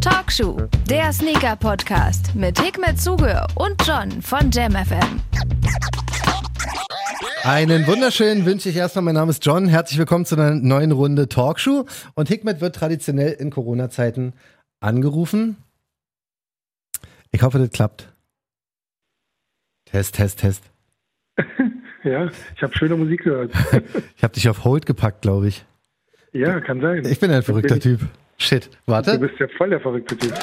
Talkshow, der Sneaker-Podcast mit Hikmet Zuge und John von JamFM. Einen wunderschönen wünsche ich erstmal. Mein Name ist John. Herzlich willkommen zu einer neuen Runde Talkshow. Und Hikmet wird traditionell in Corona-Zeiten angerufen. Ich hoffe, das klappt. Test, Test, Test. Ja, ich habe schöne Musik gehört. ich habe dich auf Hold gepackt, glaube ich. Ja, kann sein. Ich bin ein verrückter Typ. Shit, warte. Du bist ja voll der verrückte Typ.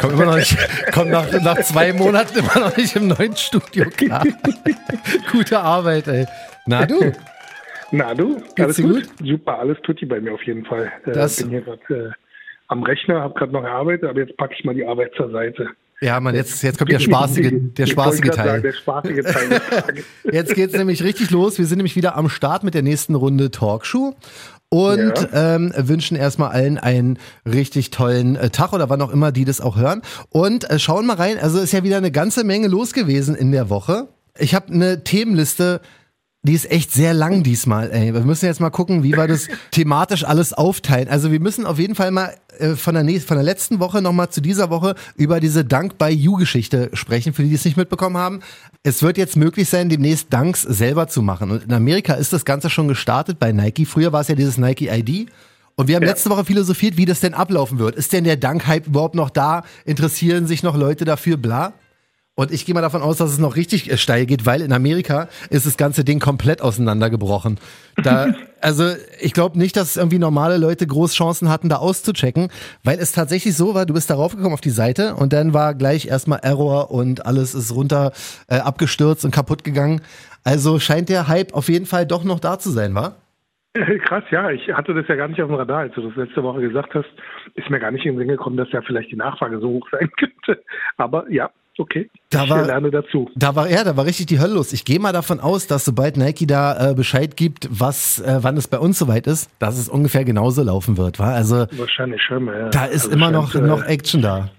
Komm immer noch nicht, komm nach, nach zwei Monaten immer noch nicht im neuen Studio klar. Gute Arbeit, ey. Na du? Na du? Geht's alles gut? gut? Super, alles tut die bei mir auf jeden Fall. Äh, Das- bin hier gerade äh, am Rechner, habe gerade noch gearbeitet, aber jetzt packe ich mal die Arbeit zur Seite. Ja, Mann, jetzt, jetzt kommt der spaßige, der Ich spaßige Teil. Sagen, der spaßige Teil. Jetzt geht's nämlich richtig los. Wir sind nämlich wieder am Start mit der nächsten Runde Talkshow. Und ähm, wünschen erstmal allen einen richtig tollen äh, Tag oder wann auch immer die das auch hören. Und äh, schauen mal rein, also ist ja wieder eine ganze Menge los gewesen in der Woche. Ich habe eine Themenliste, die ist echt sehr lang diesmal. Ey. Wir müssen jetzt mal gucken, wie wir das thematisch alles aufteilen. Also wir müssen auf jeden Fall mal äh, von der, nächsten, von der letzten Woche nochmal zu dieser Woche über diese Dank by You-Geschichte sprechen, für die, die es nicht mitbekommen haben. Es wird jetzt möglich sein, demnächst Danks selber zu machen. Und in Amerika ist das Ganze schon gestartet bei Nike. Früher war es ja dieses Nike ID. Und wir haben letzte Woche philosophiert, wie das denn ablaufen wird. Ist denn der Dank-Hype überhaupt noch da? Interessieren sich noch Leute dafür? Bla. Und ich gehe mal davon aus, dass es noch richtig äh, steil geht, weil in Amerika ist das ganze Ding komplett auseinandergebrochen. Da, also ich glaube nicht, dass irgendwie normale Leute groß Chancen hatten, da auszuchecken, weil es tatsächlich so war, du bist darauf gekommen auf die Seite und dann war gleich erstmal Error und alles ist runter äh, abgestürzt und kaputt gegangen. Also scheint der Hype auf jeden Fall doch noch da zu sein, wa? Krass, ja, ich hatte das ja gar nicht auf dem Radar, als du das letzte Woche gesagt hast, ist mir gar nicht in den Sinn gekommen, dass ja vielleicht die Nachfrage so hoch sein könnte. Aber ja, okay. Da ich war- lerne dazu. Da war ja, da war richtig die Hölle los. Ich gehe mal davon aus, dass sobald Nike da äh, Bescheid gibt, was, äh, wann es bei uns soweit ist, dass es ungefähr genauso laufen wird, wa? Also Wahrscheinlich schon. Ja. da ist Also immer scheint, noch äh, noch Action da.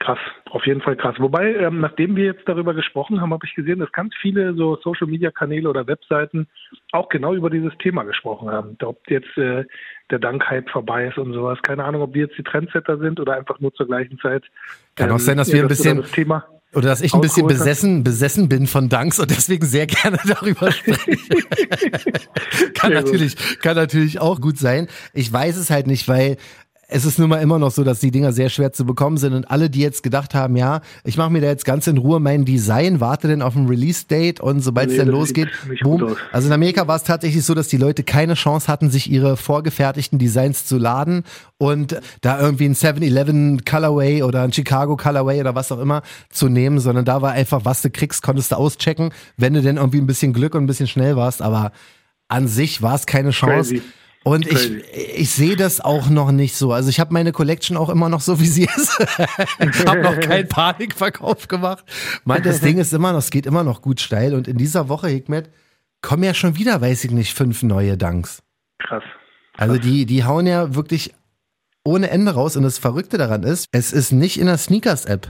Krass, auf jeden Fall krass. Wobei, ähm, nachdem wir jetzt darüber gesprochen haben, habe ich gesehen, dass ganz viele so Social-Media-Kanäle oder Webseiten auch genau über dieses Thema gesprochen haben. Ob jetzt äh, der Dank-Hype vorbei ist und sowas. Keine Ahnung, ob wir jetzt die Trendsetter sind oder einfach nur zur gleichen Zeit. Kann auch sein, dass wir ein bisschen- Das Thema Oder dass ich ein bisschen besessen, besessen bin von Danks und deswegen sehr gerne darüber spreche. kann natürlich, kann natürlich auch gut sein. Ich weiß es halt nicht, weil es ist nun mal immer noch so, dass die Dinger sehr schwer zu bekommen sind und alle, die jetzt gedacht haben, ja, ich mache mir da jetzt ganz in Ruhe mein Design, warte dann auf ein Release-Date und sobald es Nee, dann losgeht, boom. Also in Amerika war es tatsächlich so, dass die Leute keine Chance hatten, sich ihre vorgefertigten Designs zu laden und da irgendwie ein 7-Eleven Colorway oder ein Chicago Colorway oder was auch immer zu nehmen, sondern da war einfach, was du kriegst, konntest du auschecken, wenn du denn irgendwie ein bisschen Glück und ein bisschen schnell warst, aber an sich war es keine Chance. Crazy. Und ich, ich sehe das auch noch nicht so. Also ich habe meine Collection auch immer noch so, wie sie ist. ich habe noch keinen Panikverkauf gemacht. Mein, das Ding ist immer noch, es geht immer noch gut steil. Und in dieser Woche, Hikmet, kommen ja schon wieder, weiß ich nicht, fünf neue Danks. krass. Also die, die hauen ja wirklich ohne Ende raus. Und das Verrückte daran ist, es ist nicht in der Sneakers-App,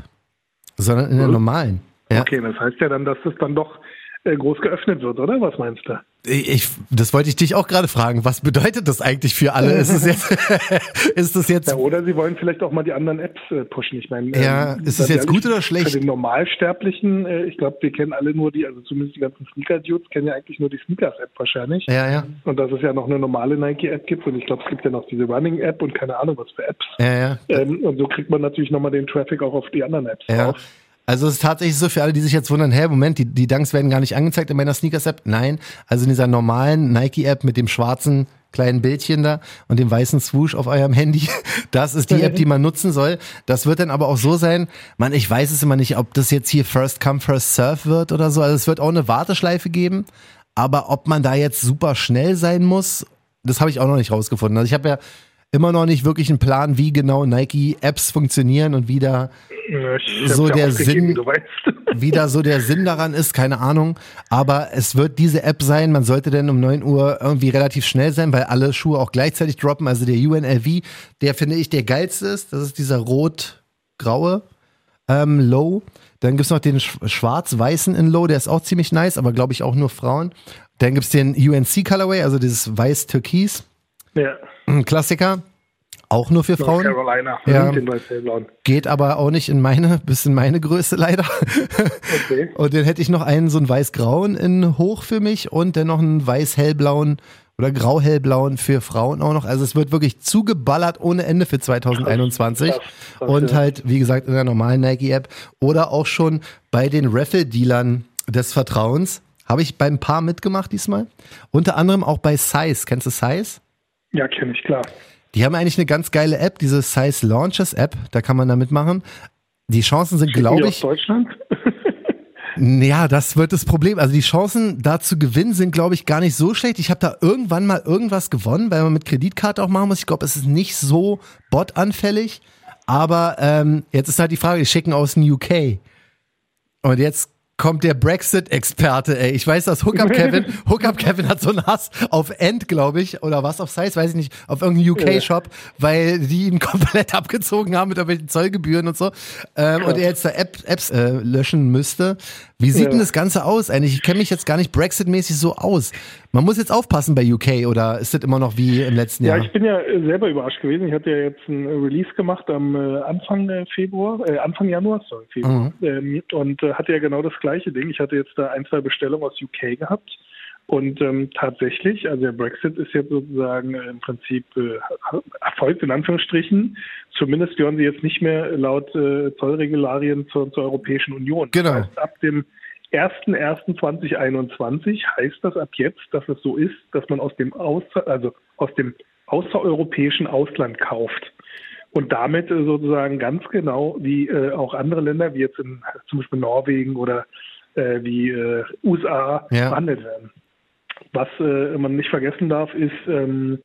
sondern in der Mhm. normalen. Ja. Okay, das heißt ja dann, dass das dann doch groß geöffnet wird, oder? Was meinst du? Ich, das wollte ich dich auch gerade fragen. Was bedeutet das eigentlich für alle? Ist es jetzt, ist das jetzt Ja, oder sie wollen vielleicht auch mal die anderen Apps äh, pushen. Ich meine, Ja, ähm, ist es jetzt gut oder schlecht? Für den Normalsterblichen, äh, ich glaube, wir kennen alle nur die, also zumindest die ganzen Sneaker-Dudes kennen ja eigentlich nur die Sneakers-App wahrscheinlich. Ja, ja. Und dass es ja noch eine normale Nike-App gibt und ich glaube, es gibt ja noch diese Running-App und keine Ahnung was für Apps. Ja, ja. Ähm, und so kriegt man natürlich nochmal den Traffic auch auf die anderen Apps Ja. drauf. Also es ist tatsächlich so für alle, die sich jetzt wundern, hä, Moment, die, die Dunks werden gar nicht angezeigt in meiner Sneakers-App. Nein, also in dieser normalen Nike-App mit dem schwarzen kleinen Bildchen da und dem weißen Swoosh auf eurem Handy. Das ist die App, die man nutzen soll. Das wird dann aber auch so sein, man, ich weiß es immer nicht, ob das jetzt hier First Come, First Serve wird oder so. Also es wird auch eine Warteschleife geben, aber ob man da jetzt super schnell sein muss, das habe ich auch noch nicht rausgefunden. Also ich habe ja immer noch nicht wirklich einen Plan, wie genau Nike-Apps funktionieren und wie da So der Sinn- wie da so der Sinn daran ist, keine Ahnung. Aber es wird diese App sein. Man sollte dann um 9 Uhr irgendwie relativ schnell sein, weil alle Schuhe auch gleichzeitig droppen. Also der UNLV, der finde ich der geilste ist. Das ist dieser rot-graue ähm, Low. Dann gibt's noch den sch- schwarz-weißen in Low, der ist auch ziemlich nice, aber glaube ich auch nur Frauen. Dann gibt's den UNC Colorway, also dieses weiß-türkis. Ja. Ein Klassiker. Auch nur für Frauen. North Carolina, Ja. Geht aber auch nicht in meine, bis in meine Größe leider. Okay. Und dann hätte ich noch einen so einen weiß-grauen in hoch für mich und dann noch einen weiß-hellblauen oder grau-hellblauen für Frauen auch noch. Also es wird wirklich zugeballert ohne Ende für 2021. Krass, krass, und halt, wie gesagt, in der normalen Nike-App oder auch schon bei den Raffle-Dealern des Vertrauens. Habe ich beim Paar mitgemacht diesmal. Unter anderem auch bei Size. Kennst du Size? Ja, kenne ich, klar. Die haben eigentlich eine ganz geile App, diese Size Launches App. Da kann man da mitmachen. Die Chancen sind, glaube ich, Aus Deutschland? ja, das wird das Problem. Also die Chancen da zu gewinnen sind, glaube ich, gar nicht so schlecht. Ich habe da irgendwann mal irgendwas gewonnen, weil man mit Kreditkarte auch machen muss. Ich glaube, es ist nicht so botanfällig. Aber ähm, jetzt ist halt die Frage, die schicken aus dem UK. Und jetzt kommt der Brexit-Experte, ey. Ich weiß, dass Hookup Kevin, Hookup Kevin hat so einen Hass auf End, glaube ich, oder was auf Size, weiß ich nicht, auf irgendeinen UK-Shop, weil die ihn komplett abgezogen haben mit irgendwelchen Zollgebühren und so. Ähm, und er jetzt da App, Apps äh, löschen müsste. Wie sieht Ja. denn das Ganze aus eigentlich? Ich kenne mich jetzt gar nicht Brexit-mäßig so aus. Man muss jetzt aufpassen bei UK, oder ist das immer noch wie im letzten Ja, Jahr? ich bin ja selber überrascht gewesen. Ich hatte ja jetzt ein Release gemacht am äh, Anfang äh, Februar, äh, Anfang Januar, sorry, Februar. Ähm, und äh, hatte ja genau das gleiche Ding. Ich hatte jetzt da ein, zwei Bestellungen aus UK gehabt. Und ähm, tatsächlich, also der Brexit ist jetzt sozusagen äh, im Prinzip äh, erfolgt in Anführungsstrichen. Zumindest gehören sie jetzt nicht mehr laut äh, Zollregularien zur, zur Europäischen Union. Genau. Das heißt, ab dem 1.1.2021 heißt das ab jetzt, dass es so ist, dass man aus dem Außer, also aus dem außereuropäischen Ausland kauft. Und damit äh, sozusagen ganz genau wie äh, auch andere Länder, wie jetzt in zum Beispiel Norwegen oder äh, wie äh, USA Ja. behandelt werden. Was äh, man nicht vergessen darf, ist, ähm,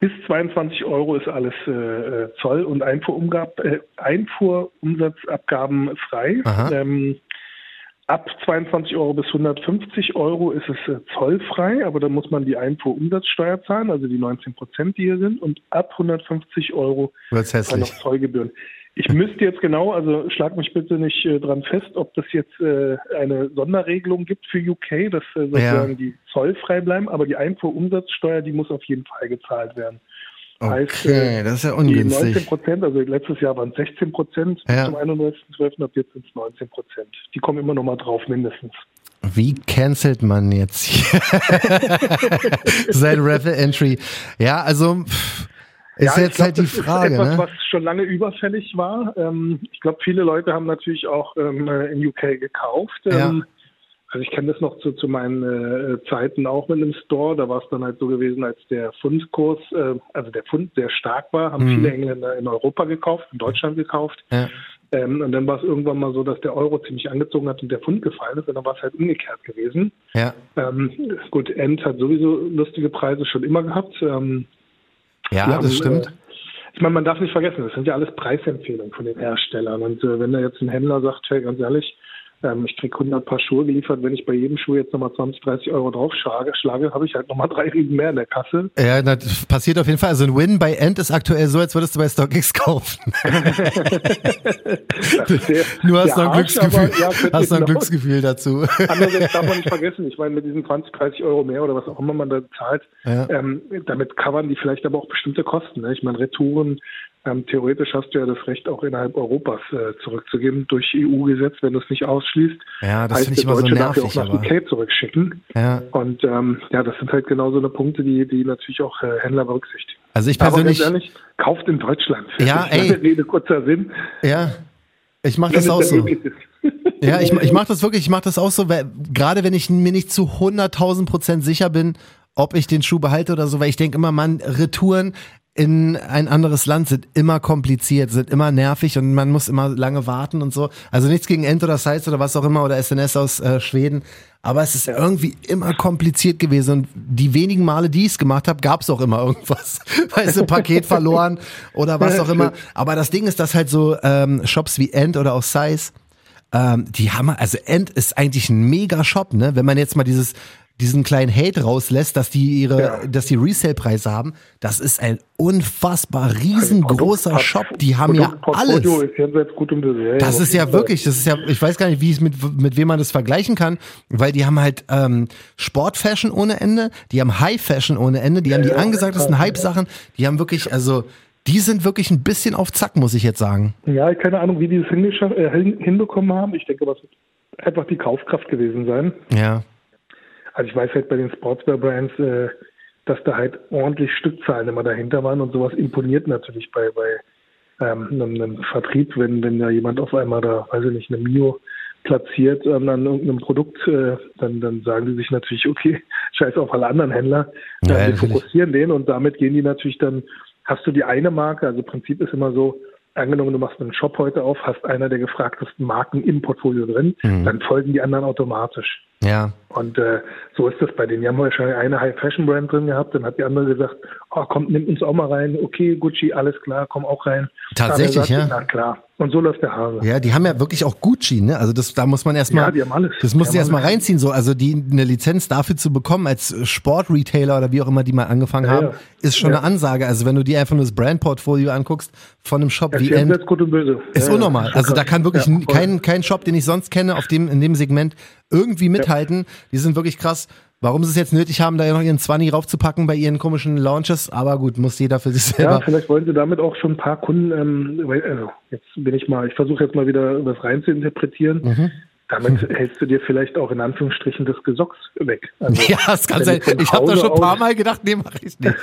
bis 22 Euro ist alles äh, äh, Zoll- und Einfuhrumgab, äh, Einfuhrumsatzabgaben frei. Ähm, ab 22 Euro bis 150 Euro ist es äh, zollfrei, aber da muss man die Einfuhrumsatzsteuer zahlen, also die 19 Prozent, die hier sind. Und ab 150 Euro dann noch. Zollgebühren. Ich müsste jetzt genau, also schlag mich bitte nicht äh, dran fest, ob das jetzt äh, eine Sonderregelung gibt für UK, dass äh, sozusagen Ja. die zollfrei bleiben, aber die Einfuhrumsatzsteuer, die muss auf jeden Fall gezahlt werden. Heißt, Okay, äh, das ist ja Die 19 ungünstig. Prozent, also letztes Jahr waren es 16 Prozent Ja. zum 31.12., ab jetzt sind es 19 Prozent. Die kommen immer noch mal drauf, mindestens. Wie cancelt man jetzt hier sein Raffle Entry? Ja, also pff, ist Ja, jetzt ich glaub, halt die das Frage, ist etwas, ne? was schon lange überfällig war. Ähm, ich glaube, viele Leute haben natürlich auch ähm, äh, in UK gekauft. Ja. Also ich kenne das noch zu, zu meinen äh, Zeiten auch mit einem Store. Da war es dann halt so gewesen, als der Fundkurs, äh, also der Fund sehr stark war, haben Mhm. viele Engländer in Europa gekauft, in Deutschland gekauft. Ja. Ähm, und dann war es irgendwann mal so, dass der Euro ziemlich angezogen hat und der Pfund gefallen ist. Und dann war es halt umgekehrt gewesen. Ja. Ähm, gut, End hat sowieso lustige Preise schon immer gehabt. Ähm, Ja, wir das haben, stimmt. Äh, ich meine, man darf nicht vergessen, das sind ja alles Preisempfehlungen von den Herstellern. Und äh, wenn da jetzt ein Händler sagt, hey, ganz ehrlich, ähm, ich krieg 100 Paar Schuhe geliefert, wenn ich bei jedem Schuh jetzt nochmal 20, 30 Euro draufschlage, schlage, habe ich halt nochmal drei Riesen mehr in der Kasse. Ja, das passiert auf jeden Fall. Also ein Win bei End ist aktuell so, als würdest du bei StockX kaufen. Sehr- Du hast noch ein Glücksgefühl. aber ja, hast ein. Glücksgefühl dazu. Andererseits darf man nicht vergessen, ich meine, mit diesen 20, 30 Euro mehr oder was auch immer man da zahlt, Ja. ähm, damit covern die vielleicht aber auch bestimmte Kosten. Ne? Ich meine, Retouren, ähm, theoretisch hast du ja das Recht, auch innerhalb Europas äh, zurückzugeben durch EU-Gesetz, wenn du es nicht ausschließt. Ja, das finde ich immer so Deutsche darf ja nervig. auch nach Aber, UK zurückschicken. ja. Und ähm, ja, das sind halt genau so eine Punkte, die, die natürlich auch äh, Händler berücksichtigen. Also ich Aber persönlich, ganz ehrlich, kauft in Deutschland. Ja, ey. Rede kurzer Sinn. ja, ich mache das auch so. Ja, ich, ich mache das wirklich, ich mache das auch so, weil, gerade wenn ich mir nicht zu 100.000 Prozent sicher bin, ob ich den Schuh behalte oder so, weil ich denke immer, man, Retouren in ein anderes Land sind immer kompliziert, sind immer nervig und man muss immer lange warten und so. Also nichts gegen End oder Size oder was auch immer oder SNS aus äh, Schweden, aber es ist irgendwie immer kompliziert gewesen und die wenigen Male, die ich es gemacht habe, gab es auch immer irgendwas. Weißt du, Paket verloren oder was auch immer. Aber das Ding ist, dass halt so ähm, Shops wie End oder auch Size ähm, die haben, also End ist eigentlich ein mega Shop, ne? Wenn man jetzt mal dieses, diesen kleinen Hate rauslässt, dass die ihre, Ja. dass die Resale-Preise haben, das ist ein unfassbar riesengroßer Produkt- Shop. Die haben ja alles. Das ist ja wirklich, das ist ja, ich weiß gar nicht, wie es mit, mit wem man das vergleichen kann, weil die haben halt ähm, Sportfashion ohne Ende, die haben High-Fashion ohne Ende, die haben die angesagtesten. Hype-Sachen, die haben wirklich, also die sind wirklich ein bisschen auf Zack, muss ich jetzt sagen. Ja, keine Ahnung, wie die es äh, hinbekommen haben. Ich denke, was einfach die Kaufkraft gewesen sein. Ja. Also ich weiß halt bei den Sportswear-Brands, äh, dass da halt ordentlich Stückzahlen immer dahinter waren und sowas imponiert natürlich bei, bei ähm, einem, einem Vertrieb, wenn, wenn da jemand auf einmal da, weiß ich nicht, eine Mio platziert ähm, an irgendeinem Produkt, äh, dann, dann sagen die sich natürlich, okay, scheiß auf alle anderen Händler, ja, wir fokussieren den und damit gehen die natürlich dann, hast du die eine Marke, also Prinzip ist immer so, angenommen, du machst einen Shop heute auf, hast einer der gefragtesten Marken im Portfolio drin, mhm. dann folgen die anderen automatisch. Ja. Und äh, so ist das bei denen. Die haben wahrscheinlich eine High-Fashion-Brand drin gehabt, dann hat die andere gesagt, oh komm, nimm uns auch mal rein, okay, Gucci, alles klar, komm auch rein. Tatsächlich, ja. Na klar. Und so läuft der Hase. Ja, die haben ja wirklich auch Gucci, ne? Also das, da muss man erstmal, ja, die haben alles. das muss die erstmal reinziehen, so. Also die, eine Lizenz dafür zu bekommen als Sportretailer oder wie auch immer die mal angefangen ja, haben, ja. ist schon eine Ansage. Also wenn du dir einfach nur das Brandportfolio anguckst von einem Shop wie End, gut und böse. ist unnormal. Also da kann wirklich kein, kein Shop, den ich sonst kenne, auf dem, in dem Segment irgendwie mithalten. Die sind wirklich krass. Warum sie es jetzt nötig haben, da ja noch ihren Zwanni raufzupacken bei ihren komischen Launches, aber gut, muss jeder für sich selber. Ja, vielleicht wollen sie damit auch schon ein paar Kunden, ähm, also jetzt bin ich mal, ich versuche jetzt mal wieder was rein zu interpretieren. Mhm. Damit hältst du dir vielleicht auch in Anführungsstrichen das Gesocks weg. Also, ja, das kann sein. Ich habe da schon ein paar Mal gedacht, nee, mache ich nicht.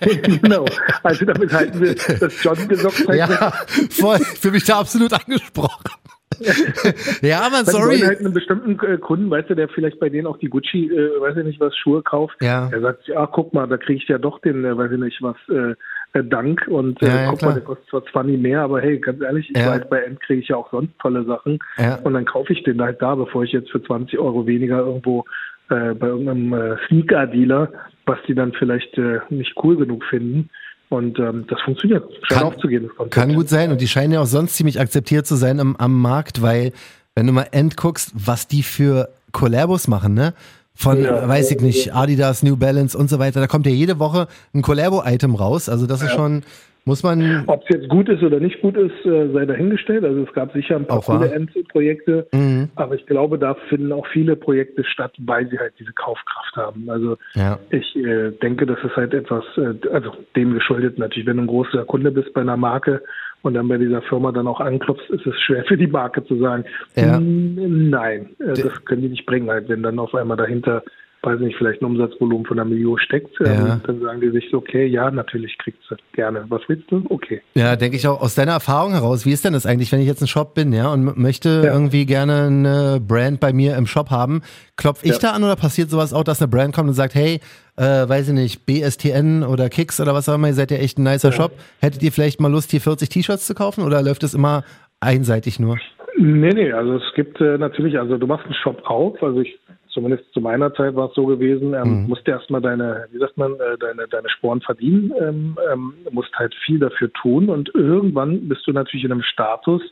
genau. Also damit halten wir das John-Gesocks halt Ja, voll. Fühle mich da absolut angesprochen. ja, aber sorry. Dann halt einen bestimmten äh, Kunden, weißt du, der vielleicht bei denen auch die Gucci, äh, weiß ich nicht, was Schuhe kauft. Ja. Der sagt, ja, guck mal, da kriege ich ja doch den, äh, weiß ich nicht, was äh, äh Dank und äh, ja, ja, guck klar. mal, der kostet zwar 20 mehr, aber hey, ganz ehrlich, ich ja. weiß, bei End kriege ich ja auch sonst tolle Sachen ja. und dann kaufe ich den halt da, bevor ich jetzt für 20 Euro weniger irgendwo äh, bei irgendeinem äh, Sneaker-Dealer, was die dann vielleicht äh, nicht cool genug finden, und ähm, das funktioniert. Scheint aufzugehen. Das kann gut sein. Und die scheinen ja auch sonst ziemlich akzeptiert zu sein am, am Markt, weil, wenn du mal endguckst, was die für Collabos machen, ne? Von, ja, weiß ich nicht, Adidas, New Balance und so weiter. Da kommt ja jede Woche ein Collabo-Item raus. Also das ja. ist schon, muss man. Ob es jetzt gut ist oder nicht gut ist, äh, sei dahingestellt. Also es gab sicher ein paar coole Endprojekte, mhm. aber ich glaube, da finden auch viele Projekte statt, weil sie halt diese Kaufkraft haben. Also ja. ich äh, denke, das ist halt etwas, äh, also dem geschuldet natürlich, wenn du ein großer Kunde bist bei einer Marke und dann bei dieser Firma dann auch anklopfst, ist es schwer für die Marke zu sagen, ja. nein, äh, das können die nicht bringen, halt, wenn dann auf einmal dahinter weiß nicht, vielleicht ein Umsatzvolumen von einer Million steckt, ähm, ja. dann sagen die sich okay, ja, natürlich kriegst du gerne. Was willst du? Okay. Ja, denke ich auch aus deiner Erfahrung heraus, wie ist denn das eigentlich, wenn ich jetzt ein Shop bin, ja, und möchte ja. irgendwie gerne eine Brand bei mir im Shop haben, klopfe ich ja. da an oder passiert sowas auch, dass eine Brand kommt und sagt, hey, äh, weiß ich nicht, BSTN oder Kicks oder was auch immer, ihr seid ja echt ein nicer Shop. Hättet ihr vielleicht mal Lust, hier 40 T-Shirts zu kaufen oder läuft es immer einseitig nur? Nee, nee, also es gibt äh, natürlich, also du machst einen Shop auf, also ich zumindest zu meiner Zeit war es so gewesen, ähm, mhm. musst erstmal deine, wie sagt man, äh, deine, deine Sporen verdienen, ähm, ähm, musst halt viel dafür tun und irgendwann bist du natürlich in einem Status,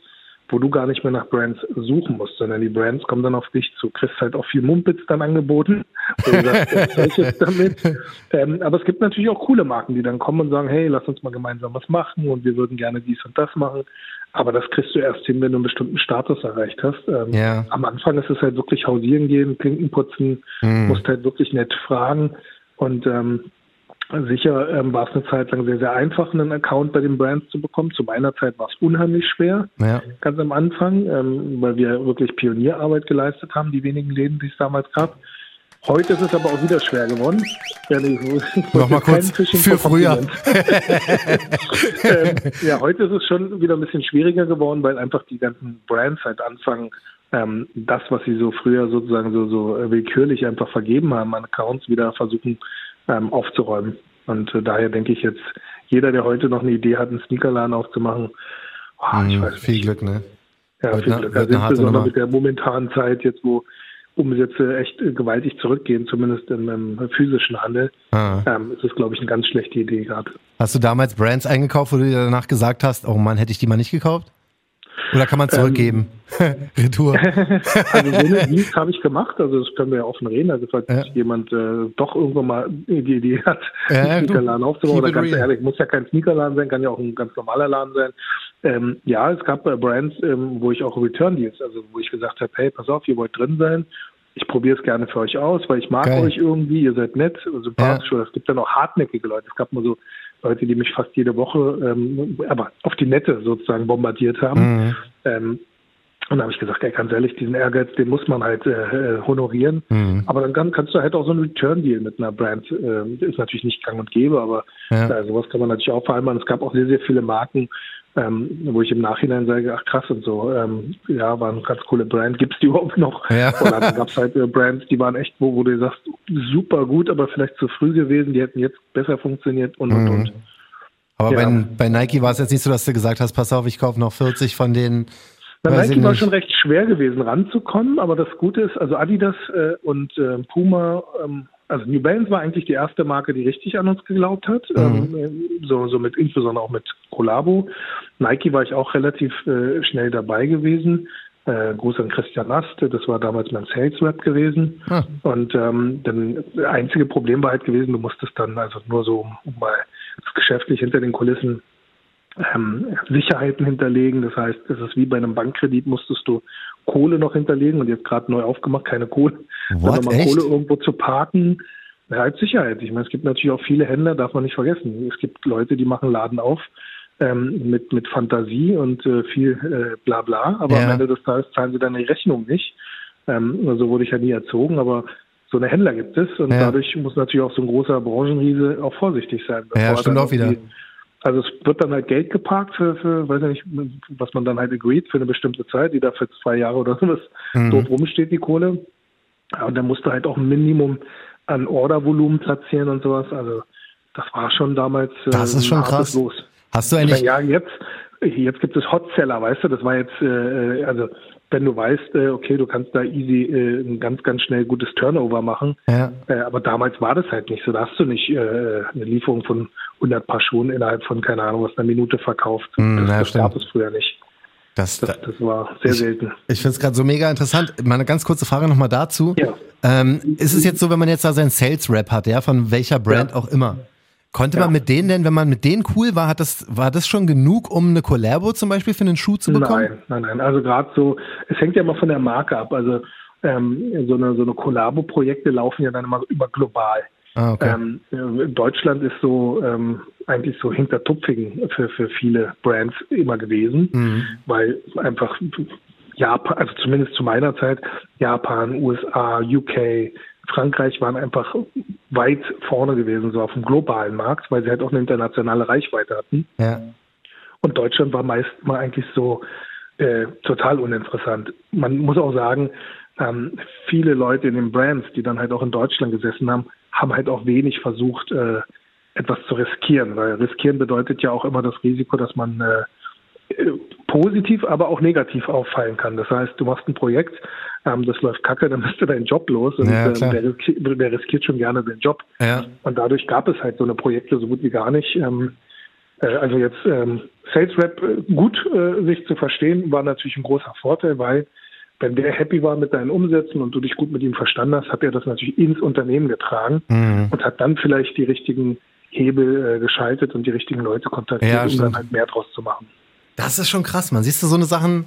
wo du gar nicht mehr nach Brands suchen musst, sondern die Brands kommen dann auf dich zu. Kriegst halt auch viel Mumpitz dann angeboten. Sagst? Ähm, aber es gibt natürlich auch coole Marken, die dann kommen und sagen, hey, lass uns mal gemeinsam was machen und wir würden gerne dies und das machen. Aber das kriegst du erst hin, wenn du einen bestimmten Status erreicht hast. Ähm, ja. Am Anfang ist es halt wirklich hausieren gehen, Klinken putzen, mhm. musst halt wirklich nett fragen. Und ähm, sicher ähm, war es eine Zeit lang sehr, sehr einfach, einen Account bei den Brands zu bekommen. Zu meiner Zeit war es unheimlich schwer, ja. ganz am Anfang, ähm, weil wir wirklich Pionierarbeit geleistet haben, die wenigen Läden, die es damals gab. Heute ist es aber auch wieder schwer geworden. Nochmal kurz für früher. ähm, ja, heute ist es schon wieder ein bisschen schwieriger geworden, weil einfach die ganzen Brands halt anfangen, ähm, das, was sie so früher sozusagen so, so willkürlich einfach vergeben haben an Accounts, wieder versuchen ähm, aufzuräumen. Und äh, daher denke ich jetzt, jeder, der heute noch eine Idee hat, einen Sneakerladen aufzumachen, oh, ich mhm, weiß viel Glück, ne? Ja, wird viel Glück. Also insbesondere mit der momentanen Zeit jetzt, wo Umsätze echt gewaltig zurückgehen, zumindest im, im physischen Handel, ah. ähm, ist es, glaube ich, eine ganz schlechte Idee gerade. Hast du damals Brands eingekauft, wo du dir danach gesagt hast, oh Mann, hätte ich die mal nicht gekauft? Oder kann man zurückgeben? Ähm, Retour. also so eine Dienst habe ich gemacht, also das können wir ja offen reden. Also falls ja. jemand äh, doch irgendwann mal die Idee hat, ja, einen Sneakerladen aufzubauen, oder ganz ehrlich, muss ja kein Sneakerladen sein, kann ja auch ein ganz normaler Laden sein. Ähm, ja, es gab äh, Brands, ähm, wo ich auch Return Deals, also wo ich gesagt habe, hey, pass auf, ihr wollt drin sein, ich probiere es gerne für euch aus, weil ich mag Geil. euch irgendwie, ihr seid nett, sympathisch. Ja. Oder es gibt dann auch hartnäckige Leute. Es gab mal so Leute, die mich fast jede Woche, ähm, aber auf die Nette sozusagen bombardiert haben. Mhm. Ähm, und da habe ich gesagt, ey, ganz ehrlich, diesen Ehrgeiz, den muss man halt äh, äh, honorieren. Mhm. Aber dann kann, kannst du halt auch so einen Return-Deal mit einer Brand, äh, ist natürlich nicht gang und gäbe, aber ja. äh, sowas kann man natürlich auch vereinbaren. Es gab auch sehr, sehr viele Marken, ähm, wo ich im Nachhinein sage, ach krass und so, ähm, ja, war eine ganz coole Brand, gibt's die überhaupt noch? Ja. Oder dann gab's halt äh, Brands, die waren echt, wo, wo du sagst, super gut, aber vielleicht zu früh gewesen, die hätten jetzt besser funktioniert und und mhm. und. Aber ja. bei, bei Nike war es jetzt nicht so, dass du gesagt hast, pass auf, ich kaufe noch 40 von den bei Nike war schon recht schwer gewesen, ranzukommen, aber das Gute ist, also Adidas äh, und äh, Puma, ähm, also New Balance war eigentlich die erste Marke, die richtig an uns geglaubt hat, mhm. ähm, so, so mit insbesondere auch mit Collabo. Nike war ich auch relativ äh, schnell dabei gewesen. Äh, Gruß an Christian Nast, das war damals mein Sales Rep gewesen. Ah. Und ähm, dann das einzige Problem war halt gewesen, du musstest dann also nur so, um mal das geschäftlich hinter den Kulissen ähm, Sicherheiten hinterlegen. Das heißt, es ist wie bei einem Bankkredit, musstest du Kohle noch hinterlegen und jetzt gerade neu aufgemacht, keine Kohle. What, mal Kohle irgendwo zu parken, ja, als Sicherheit. Ich meine, es gibt natürlich auch viele Händler, darf man nicht vergessen. Es gibt Leute, die machen Laden auf ähm, mit, mit Fantasie und äh, viel äh, bla bla, aber ja. am Ende des Tages zahlen sie dann die Rechnung nicht. Ähm, so also wurde ich ja nie erzogen, aber so eine Händler gibt es und ja. dadurch muss natürlich auch so ein großer Branchenriese auch vorsichtig sein. Ja, stimmt auch wieder. Also es wird dann halt Geld geparkt für, für, weiß ich nicht, was man dann halt agreed für eine bestimmte Zeit, die da für zwei Jahre oder sowas mhm. dort rumsteht, die Kohle. Und dann musst du halt auch ein Minimum an Ordervolumen platzieren und sowas. Also das war schon damals äh, das ist schon krass. Los. Hast du eigentlich? Ja, jetzt jetzt gibt es Hotseller, weißt du? Das war jetzt äh, also wenn du weißt, äh, okay, du kannst da easy äh, ein ganz, ganz schnell gutes Turnover machen. Ja. Äh, aber damals war das halt nicht so. Da hast du nicht eine Lieferung von 100 Paar Schuhen innerhalb von, keine Ahnung, was eine Minute verkauft. Mm, das, ja, das gab es früher nicht. Das, das, das war sehr ich, selten. Ich finde es gerade so mega interessant. Meine ganz kurze Frage nochmal dazu. Ja. Ähm, ist es jetzt so, wenn man jetzt da seinen Sales-Rap hat, ja, von welcher Brand ja. auch immer, Konnte ja. man mit denen denn, wenn man mit denen cool war, hat das, war das schon genug, um eine Collabo zum Beispiel für einen Schuh zu bekommen? Nein, nein, nein. Also gerade so, es hängt ja immer von der Marke ab. Also ähm, so eine, so eine Collabo-Projekte laufen ja dann immer über global. Ah, okay. ähm, Deutschland ist so ähm, eigentlich so hintertupfigen für, für viele Brands immer gewesen, mhm. weil einfach Japan, also zumindest zu meiner Zeit, Japan, USA, UK, Frankreich waren einfach weit vorne gewesen, so auf dem globalen Markt, weil sie halt auch eine internationale Reichweite hatten. Ja. Und Deutschland war meist mal eigentlich so äh, total uninteressant. Man muss auch sagen, ähm, viele Leute in den Brands, die dann halt auch in Deutschland gesessen haben, haben halt auch wenig versucht, äh, etwas zu riskieren, weil riskieren bedeutet ja auch immer das Risiko, dass man äh, positiv, aber auch negativ auffallen kann. Das heißt, du machst ein Projekt, ähm, das läuft kacke, dann bist du deinen Job los und ja, ähm, der, riskiert, der, riskiert, schon gerne den Job. Ja. Und dadurch gab es halt so eine Projekte so gut wie gar nicht. Ähm, äh, also jetzt ähm, Sales Rep äh, gut äh, sich zu verstehen, war natürlich ein großer Vorteil, weil wenn der happy war mit deinen Umsätzen und du dich gut mit ihm verstanden hast, hat er das natürlich ins Unternehmen getragen mhm. und hat dann vielleicht die richtigen Hebel äh, geschaltet und die richtigen Leute kontaktiert, ja, um dann halt mehr draus zu machen. Das ist schon krass, man. Siehst du, so eine Sachen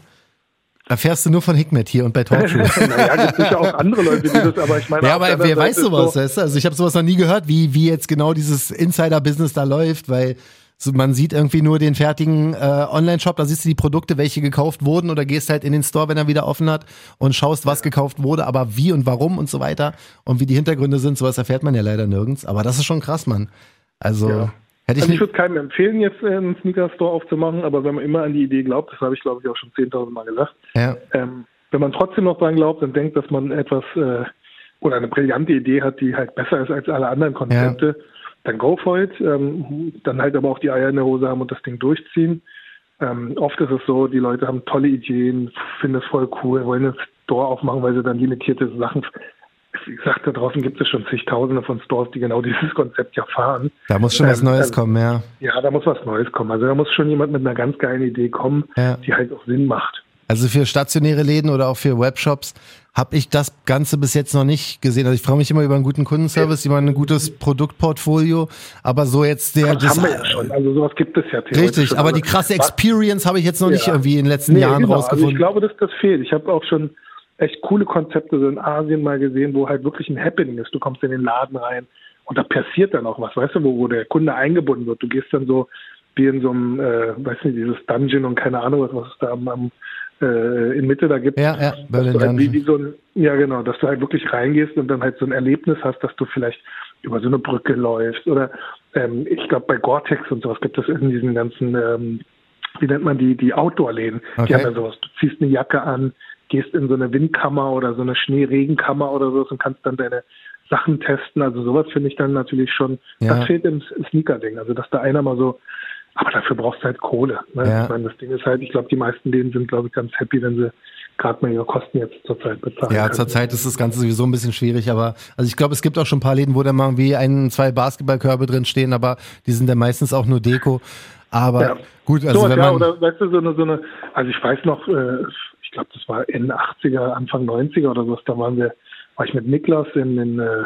erfährst du nur von Hikmet hier und bei Talkshow. naja, gibt sicher auch andere Leute, die das, aber ich meine. Ja, aber wer weiß sowas, so weißt du? Also ich habe sowas noch nie gehört, wie, wie jetzt genau dieses Insider-Business da läuft, weil so, man sieht irgendwie nur den fertigen äh, Online-Shop, da siehst du die Produkte, welche gekauft wurden oder gehst halt in den Store, wenn er wieder offen hat und schaust, was gekauft wurde, aber wie und warum und so weiter und wie die Hintergründe sind, sowas erfährt man ja leider nirgends. Aber das ist schon krass, Mann. Also ja. Hätte ich, also ich würde keinem empfehlen, jetzt äh, einen Sneaker-Store aufzumachen, aber wenn man immer an die Idee glaubt, das habe ich glaube ich auch schon 10.000 Mal gesagt, ja. ähm, wenn man trotzdem noch dran glaubt und denkt, dass man etwas äh, oder eine brillante Idee hat, die halt besser ist als alle anderen Konzepte, ja. dann go for it. Ähm, dann halt aber auch die Eier in der Hose haben und das Ding durchziehen. Ähm, oft ist es so, die Leute haben tolle Ideen, finden es voll cool, wollen einen Store aufmachen, weil sie dann limitierte Sachen wie gesagt, da draußen gibt es schon zigtausende von Stores, die genau dieses Konzept ja fahren. Da muss schon ähm, was Neues kommen, ja. Ja, da muss was Neues kommen. Also da muss schon jemand mit einer ganz geilen Idee kommen, ja. die halt auch Sinn macht. Also für stationäre Läden oder auch für Webshops habe ich das Ganze bis jetzt noch nicht gesehen. Also ich freue mich immer über einen guten Kundenservice, über ein gutes Produktportfolio, aber so jetzt der... Das, das haben wir ja schon, also sowas gibt es ja Richtig, aber die krasse Experience habe ich jetzt noch ja. nicht irgendwie in den letzten nee, Jahren genau. rausgefunden. Also ich glaube, dass das fehlt. Ich habe auch schon echt coole Konzepte so in Asien mal gesehen, wo halt wirklich ein Happening ist. Du kommst in den Laden rein und da passiert dann auch was, weißt du, wo, wo der Kunde eingebunden wird. Du gehst dann so wie in so einem, äh, weiß nicht, dieses Dungeon und keine Ahnung, was, was es da am, am äh, in Mitte da gibt. Ja, ja, Berlin halt wie, wie so ein, ja genau, dass du halt wirklich reingehst und dann halt so ein Erlebnis hast, dass du vielleicht über so eine Brücke läufst oder ähm, ich glaube bei Gore-Tex und sowas gibt es in diesen ganzen, ähm, wie nennt man die, die Outdoor-Läden. Okay. Die haben ja sowas. Du ziehst eine Jacke an, gehst in so eine Windkammer oder so eine Schneeregenkammer oder sowas und kannst dann deine Sachen testen. Also sowas finde ich dann natürlich schon, ja. das fehlt im Sneaker-Ding. Also dass da einer mal so aber dafür brauchst du halt Kohle. Ne? Ja. Ich meine, das Ding ist halt, ich glaube, die meisten denen sind, glaube ich, ganz happy, wenn sie gerade mal ihre Kosten jetzt zurzeit bezahlen. Ja, zurzeit ist das Ganze sowieso ein bisschen schwierig, aber also ich glaube, es gibt auch schon ein paar Läden, wo da mal wie ein, zwei Basketballkörbe drin stehen, aber die sind dann meistens auch nur Deko. Aber ja. gut, also so, wenn ja, man oder weißt du, so eine, so eine, also ich weiß noch, äh, glaube, das war Ende 80er, Anfang 90er oder so, da waren wir, war ich mit Niklas in, in äh,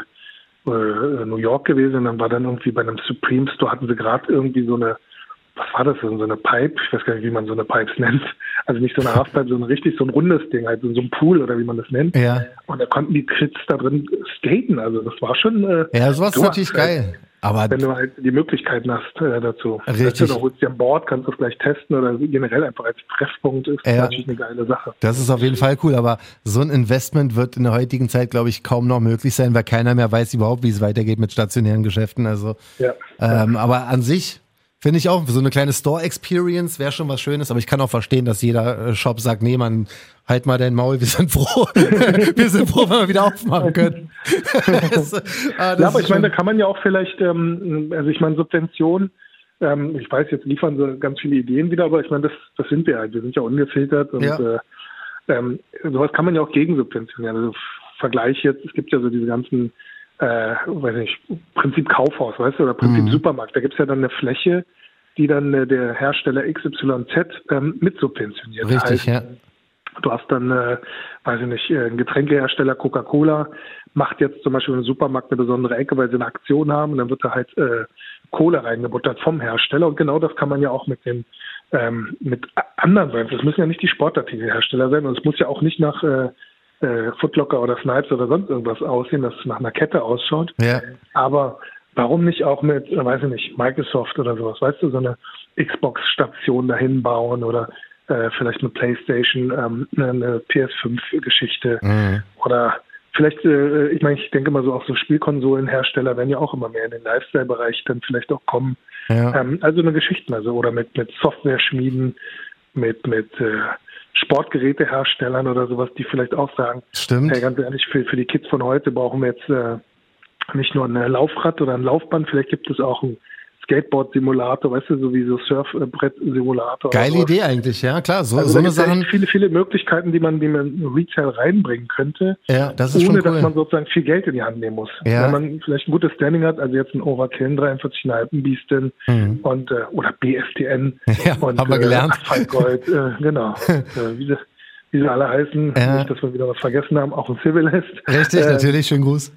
äh New York gewesen und dann war dann irgendwie bei einem Supreme Store hatten sie gerade irgendwie so eine was war das, so eine Pipe, ich weiß gar nicht, wie man so eine Pipes nennt. Also nicht so eine Halfpipe, sondern richtig so ein rundes Ding, halt so ein Pool oder wie man das nennt. Ja. Und da konnten die Kids da drin skaten, also das war schon. Äh, ja, sowas ist natürlich geil. Aber wenn du halt die Möglichkeiten hast äh, dazu. Richtig. Du holst dir an Bord, kannst du es gleich testen oder generell einfach als Treffpunkt ist ja. natürlich eine geile Sache. Das ist auf jeden Fall cool, aber so ein Investment wird in der heutigen Zeit, glaube ich, kaum noch möglich sein, weil keiner mehr weiß überhaupt, wie es weitergeht mit stationären Geschäften. Also, ja. Ähm, aber an sich Finde ich auch. So eine kleine Store-Experience wäre schon was Schönes, aber ich kann auch verstehen, dass jeder äh, Shop sagt, nee, man, halt mal dein Maul, wir sind froh. wir sind froh, wenn wir wieder aufmachen können. das, ah, das ja, aber ich meine, da kann man ja auch vielleicht, ähm, also ich meine, Subvention, ähm, ich weiß, jetzt liefern sie ganz viele Ideen wieder, aber ich meine, das, das sind wir halt. Wir sind ja ungefiltert und ja. Äh, ähm, sowas kann man ja auch gegensubventionieren. Also Vergleich jetzt, es gibt ja so diese ganzen äh, weiß nicht, Prinzip Kaufhaus, weißt du, oder Prinzip mhm. Supermarkt. Da gibt's ja dann eine Fläche, die dann äh, der Hersteller XYZ ähm, mitsubventioniert. Richtig, heißt, ja. Du hast dann, äh, weiß ich nicht, äh, ein Getränkehersteller Coca-Cola macht jetzt zum Beispiel im Supermarkt eine besondere Ecke, weil sie eine Aktion haben und dann wird da halt äh, Kohle reingebuttert vom Hersteller und genau das kann man ja auch mit den ähm, mit anderen sein. Das müssen ja nicht die Sportartikelhersteller sein und es muss ja auch nicht nach äh, äh, Footlocker oder Snipes oder sonst irgendwas aussehen, das nach einer Kette ausschaut. Ja. Aber warum nicht auch mit, äh, weiß ich nicht, Microsoft oder sowas, weißt du, so eine Xbox-Station dahin bauen oder äh, vielleicht eine Playstation, ähm, eine PS5-Geschichte mhm. oder vielleicht, äh, ich meine, ich denke mal so auch so Spielkonsolenhersteller werden ja auch immer mehr in den Lifestyle-Bereich dann vielleicht auch kommen. Ja. Ähm, also eine Geschichte, also oder mit mit Software-Schmieden, mit mit äh, Sportgeräteherstellern oder sowas, die vielleicht auch sagen, Stimmt. hey, ganz ehrlich, für, für die Kids von heute brauchen wir jetzt äh, nicht nur ein Laufrad oder ein Laufband, vielleicht gibt es auch ein Skateboard-Simulator, weißt du, so wie so Surfbrett-Simulator. Geile Idee eigentlich, ja klar. So, also so eine Sachen. Viele, viele Möglichkeiten, die man, die man in Retail reinbringen könnte, ja, das ist ohne schon cool. dass man sozusagen viel Geld in die Hand nehmen muss. Ja. Wenn man vielleicht ein gutes Standing hat, also jetzt ein Overkill, 43,5 Beastin mhm. und äh, oder BSTN ja, und haben wir gelernt. Äh, Gold, äh, genau. äh, wie, sie, wie sie alle heißen, ja. nicht, dass wir wieder was vergessen haben, auch ein Civilist. Richtig, äh, natürlich, schönen Gruß.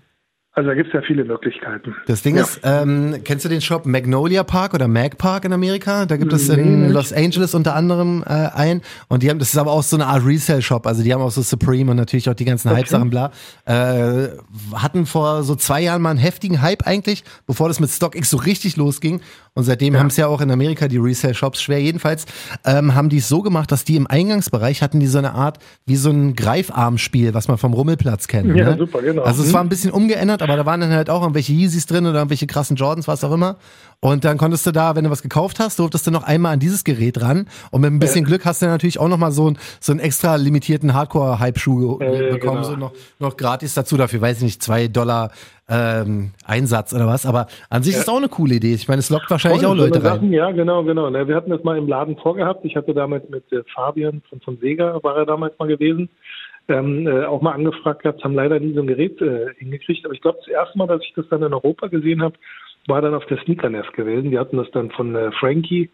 Also da gibt es ja viele Möglichkeiten. Das Ding ja. ist, ähm, kennst du den Shop Magnolia Park oder Mag Park in Amerika? Da gibt es in nee, Los Angeles unter anderem äh, ein. Und die haben, das ist aber auch so eine Art Resale-Shop. Also die haben auch so Supreme und natürlich auch die ganzen okay. Hype-Sachen, bla. Äh, hatten vor so zwei Jahren mal einen heftigen Hype eigentlich, bevor das mit StockX so richtig losging. Und seitdem ja. haben es ja auch in Amerika die Resale-Shops schwer. Jedenfalls ähm, haben die es so gemacht, dass die im Eingangsbereich hatten die so eine Art wie so ein Greifarmspiel, was man vom Rummelplatz kennt. Ja, ne? super, genau. Also es war ein bisschen umgeändert, aber da waren dann halt auch irgendwelche Yeezys drin oder irgendwelche krassen Jordans, was auch immer. Und dann konntest du da, wenn du was gekauft hast, durftest du noch einmal an dieses Gerät ran. Und mit ein bisschen ja. Glück hast du natürlich auch noch mal so, ein, so einen extra limitierten Hardcore-Hype-Schuh ja, bekommen, genau. so noch, noch gratis dazu. Dafür weiß ich nicht, zwei Dollar ähm, Einsatz oder was. Aber an sich ja. ist auch eine coole Idee. Ich meine, es lockt wahrscheinlich Voll, auch Leute rein. Sachen, ja, genau, genau. Wir hatten das mal im Laden vorgehabt. Ich hatte damals mit äh, Fabian von, von Sega, war er damals mal gewesen ähm, äh, auch mal angefragt gehabt, haben leider nie so ein Gerät äh, hingekriegt. Aber ich glaube, das erste Mal, dass ich das dann in Europa gesehen habe, war dann auf der Sneakernest gewesen. Die hatten das dann von äh, Frankie,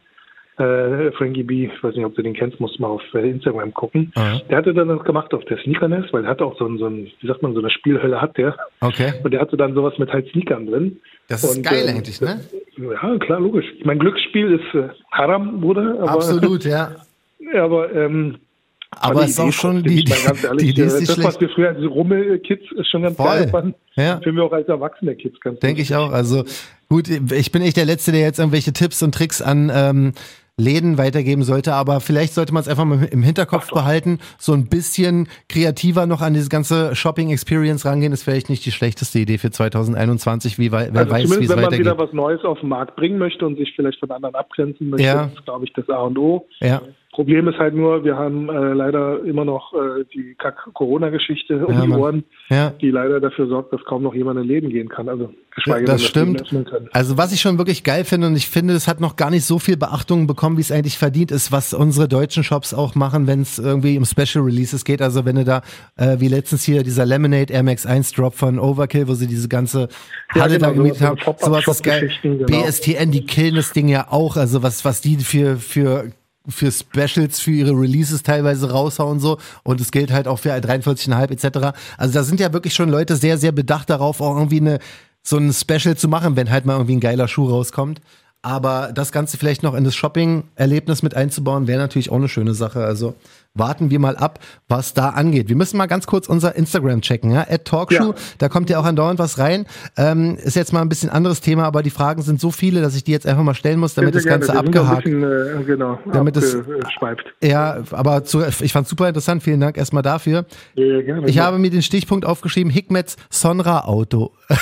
äh, Frankie B, ich weiß nicht, ob du den kennst, musst mal auf äh, Instagram gucken. Mhm. Der hatte dann das gemacht auf der Sneakernest, weil er hat auch so ein, so ein, wie sagt man, so eine Spielhölle hat der. Okay. Und der hatte dann sowas mit halt Sneakern drin. Das ist Und, geil ähm, eigentlich, ne? Ja, klar, logisch. Mein Glücksspiel ist äh, Haram, Bruder. Aber, Absolut, ja. Aber ähm, aber es ist auch schon die, die, ehrlich, die, die ist nicht Das, was wir früher als Rummel-Kids ist schon ganz Voll. geil fanden, ja. finden wir auch als erwachsene Kids ganz Denke ich auch. Also gut, ich bin nicht der Letzte, der jetzt irgendwelche Tipps und Tricks an ähm, Läden weitergeben sollte, aber vielleicht sollte man es einfach mal im Hinterkopf behalten, so ein bisschen kreativer noch an diese ganze Shopping Experience rangehen, ist vielleicht nicht die schlechteste Idee für 2021, wie wer also weiß, wie es weitergeht. wenn man wieder was Neues auf den Markt bringen möchte und sich vielleicht von anderen abgrenzen möchte, ja. ist glaube ich das A und O. Ja. Problem ist halt nur, wir haben äh, leider immer noch äh, die Corona-Geschichte um ja, die Ohren, ja. die leider dafür sorgt, dass kaum noch jemand in Läden gehen kann. Also geschweige ja, das denn, stimmt. Also was ich schon wirklich geil finde und ich finde, es hat noch gar nicht so viel Beachtung bekommen, wie es eigentlich verdient ist, was unsere deutschen Shops auch machen, wenn es irgendwie um Special Releases geht. Also wenn du da äh, wie letztens hier dieser Lemonade Air Max 1 Drop von Overkill, wo sie diese ganze Halle genau, da gemietet so haben, sowas ist geil. Genau. BSTN, die killen das Ding ja auch. Also was was die für für für Specials, für ihre Releases teilweise raushauen so und es gilt halt auch für 43,5 etc. Also da sind ja wirklich schon Leute sehr, sehr bedacht darauf, auch irgendwie eine so ein Special zu machen, wenn halt mal irgendwie ein geiler Schuh rauskommt. Aber das Ganze vielleicht noch in das Shopping-Erlebnis mit einzubauen, wäre natürlich auch eine schöne Sache. Also warten wir mal ab, was da angeht. Wir müssen mal ganz kurz unser Instagram checken, ja? At Talkshow, ja. da kommt ja auch andauernd was rein. Ähm, ist jetzt mal ein bisschen anderes Thema, aber die Fragen sind so viele, dass ich die jetzt einfach mal stellen muss, damit das Ganze abgehakt. Bisschen, äh, genau, damit es Ja, aber zu, ich fand super interessant. Vielen Dank erstmal dafür. Ja, gerne, ich ja. habe mir den Stichpunkt aufgeschrieben, Hikmets Sonra Auto.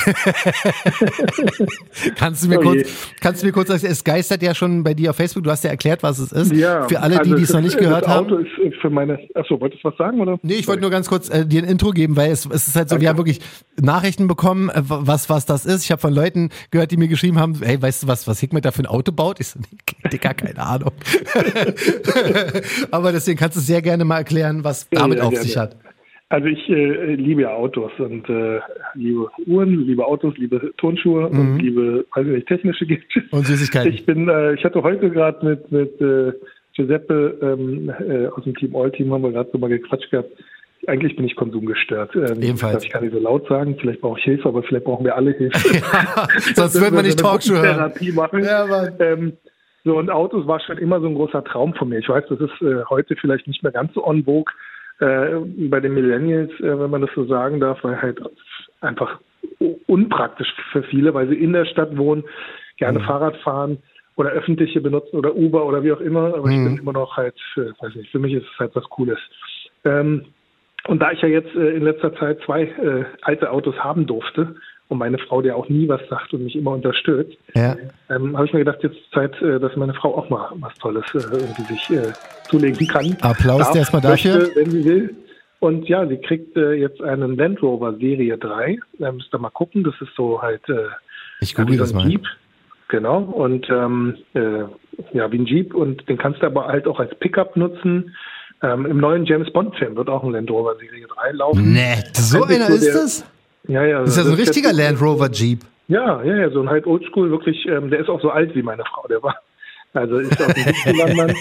kannst du mir oh kurz, kannst du mir kurz sagen, es geistert ja schon bei dir auf Facebook, du hast ja erklärt, was es ist. Ja, Für alle, also die, die es noch nicht gehört haben. Auto ist für meine. Achso, wolltest du was sagen, oder? Nee, ich wollte nur ganz kurz äh, dir ein Intro geben, weil es, es ist halt so, okay. wir haben wirklich Nachrichten bekommen, äh, was, was das ist. Ich habe von Leuten gehört, die mir geschrieben haben, hey, weißt du was, was Hickmet da für ein Auto baut? Ich so, nee, Dicker, keine Ahnung. Aber deswegen kannst du sehr gerne mal erklären, was damit ja, auf gerne. sich hat. Also ich äh, liebe Autos und äh, liebe Uhren, liebe Autos, liebe Turnschuhe mhm. und liebe, weiß ich nicht, technische Gadgets. Und Süßigkeiten. Ich bin, äh, ich hatte heute gerade mit, mit äh, Giuseppe ähm, äh, aus dem Team All-Team haben wir gerade so mal gequatscht gehabt. Eigentlich bin ich konsumgestört. Ähm, Ebenfalls. Ich kann nicht so laut sagen. Vielleicht brauche ich Hilfe, aber vielleicht brauchen wir alle Hilfe. ja, sonst wird man nicht Talkshow hören. Therapie machen. Ja, ähm, so, und Autos war schon immer so ein großer Traum von mir. Ich weiß, das ist äh, heute vielleicht nicht mehr ganz so on vogue äh, bei den Millennials, äh, wenn man das so sagen darf, weil halt einfach unpraktisch für viele, weil sie in der Stadt wohnen, gerne mhm. Fahrrad fahren oder öffentliche benutzen oder Uber oder wie auch immer, aber mhm. ich bin immer noch halt, äh, weiß nicht, für mich ist es halt was Cooles. Ähm, und da ich ja jetzt äh, in letzter Zeit zwei äh, alte Autos haben durfte und meine Frau, der auch nie was sagt und mich immer unterstützt, ja. ähm, habe ich mir gedacht, jetzt ist Zeit, äh, dass meine Frau auch mal was Tolles äh, irgendwie sich äh, zulegen kann. Applaus erstmal dafür. Möchte, wenn sie will. Und ja, sie kriegt jetzt einen Land Rover Serie 3. Da müsst ihr mal gucken. Das ist so halt ich google das mal. Jeep. Genau, und ähm, äh, ja, wie ein Jeep und den kannst du aber halt auch als Pickup nutzen. Ähm, Im neuen James Bond-Film wird auch ein Land Rover Serie 3 laufen. Nee, so einer so ist der, das? Ja, ja. Das ist ja so ein richtiger Land Rover Jeep. Ja, ja, ja, so ein halt Oldschool, wirklich, ähm, der ist auch so alt wie meine Frau, der war. Also ist aus dem 70 Mann.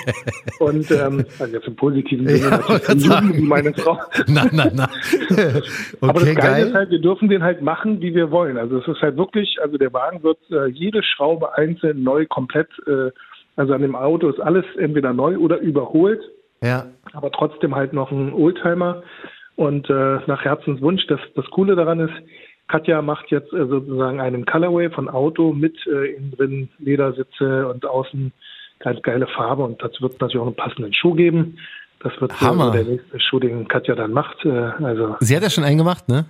Und ähm, also jetzt im positiven Sinne ja, natürlich jung wie meine Frau. Na, na, na. Okay, Aber das Geile geil. ist halt, wir dürfen den halt machen, wie wir wollen. Also es ist halt wirklich, also der Wagen wird äh, jede Schraube einzeln neu komplett, äh, also an dem Auto ist alles entweder neu oder überholt. Ja. Aber trotzdem halt noch ein Oldtimer. Und äh, nach Herzenswunsch, das, das Coole daran ist, Katja macht jetzt äh, sozusagen einen Colorway von Auto mit äh, innen drin Ledersitze und außen ganz geile Farbe und dazu wird es natürlich auch einen passenden Schuh geben. Das wird Hammer. der nächste Schuh, den Katja dann macht. Äh, also Sie hat ja schon einen gemacht, ne?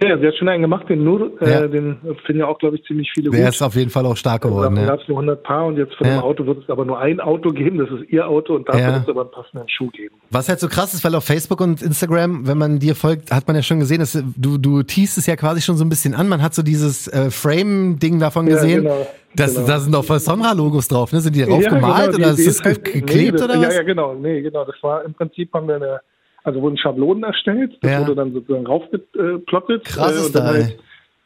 Ja, sie hat schon einen gemacht, den nur, äh, ja. äh, den finden ja auch, glaube ich, ziemlich viele Der gut. ist auf jeden Fall auch stark geworden. Da ja. gab es nur 100 Paar und jetzt von ja. dem Auto wird es aber nur ein Auto geben, das ist ihr Auto und dafür ja. wird es aber einen passenden Schuh geben. Was halt so krass ist, weil auf Facebook und Instagram, wenn man dir folgt, hat man ja schon gesehen, dass du, du teast es ja quasi schon so ein bisschen an. Man hat so dieses äh, Frame-Ding davon gesehen. Genau. Das, genau. Da sind auch Sonra-Logos drauf, ne? Sind die drauf gemalt genau, oder die, ist das halt, geklebt nee, das, oder was? Ja, ja, genau. Nee, genau. Das war im Prinzip haben wir eine also wurden Schablonen erstellt, das ja. wurde dann sozusagen raufgeplottet. Krass äh, ist da, halt,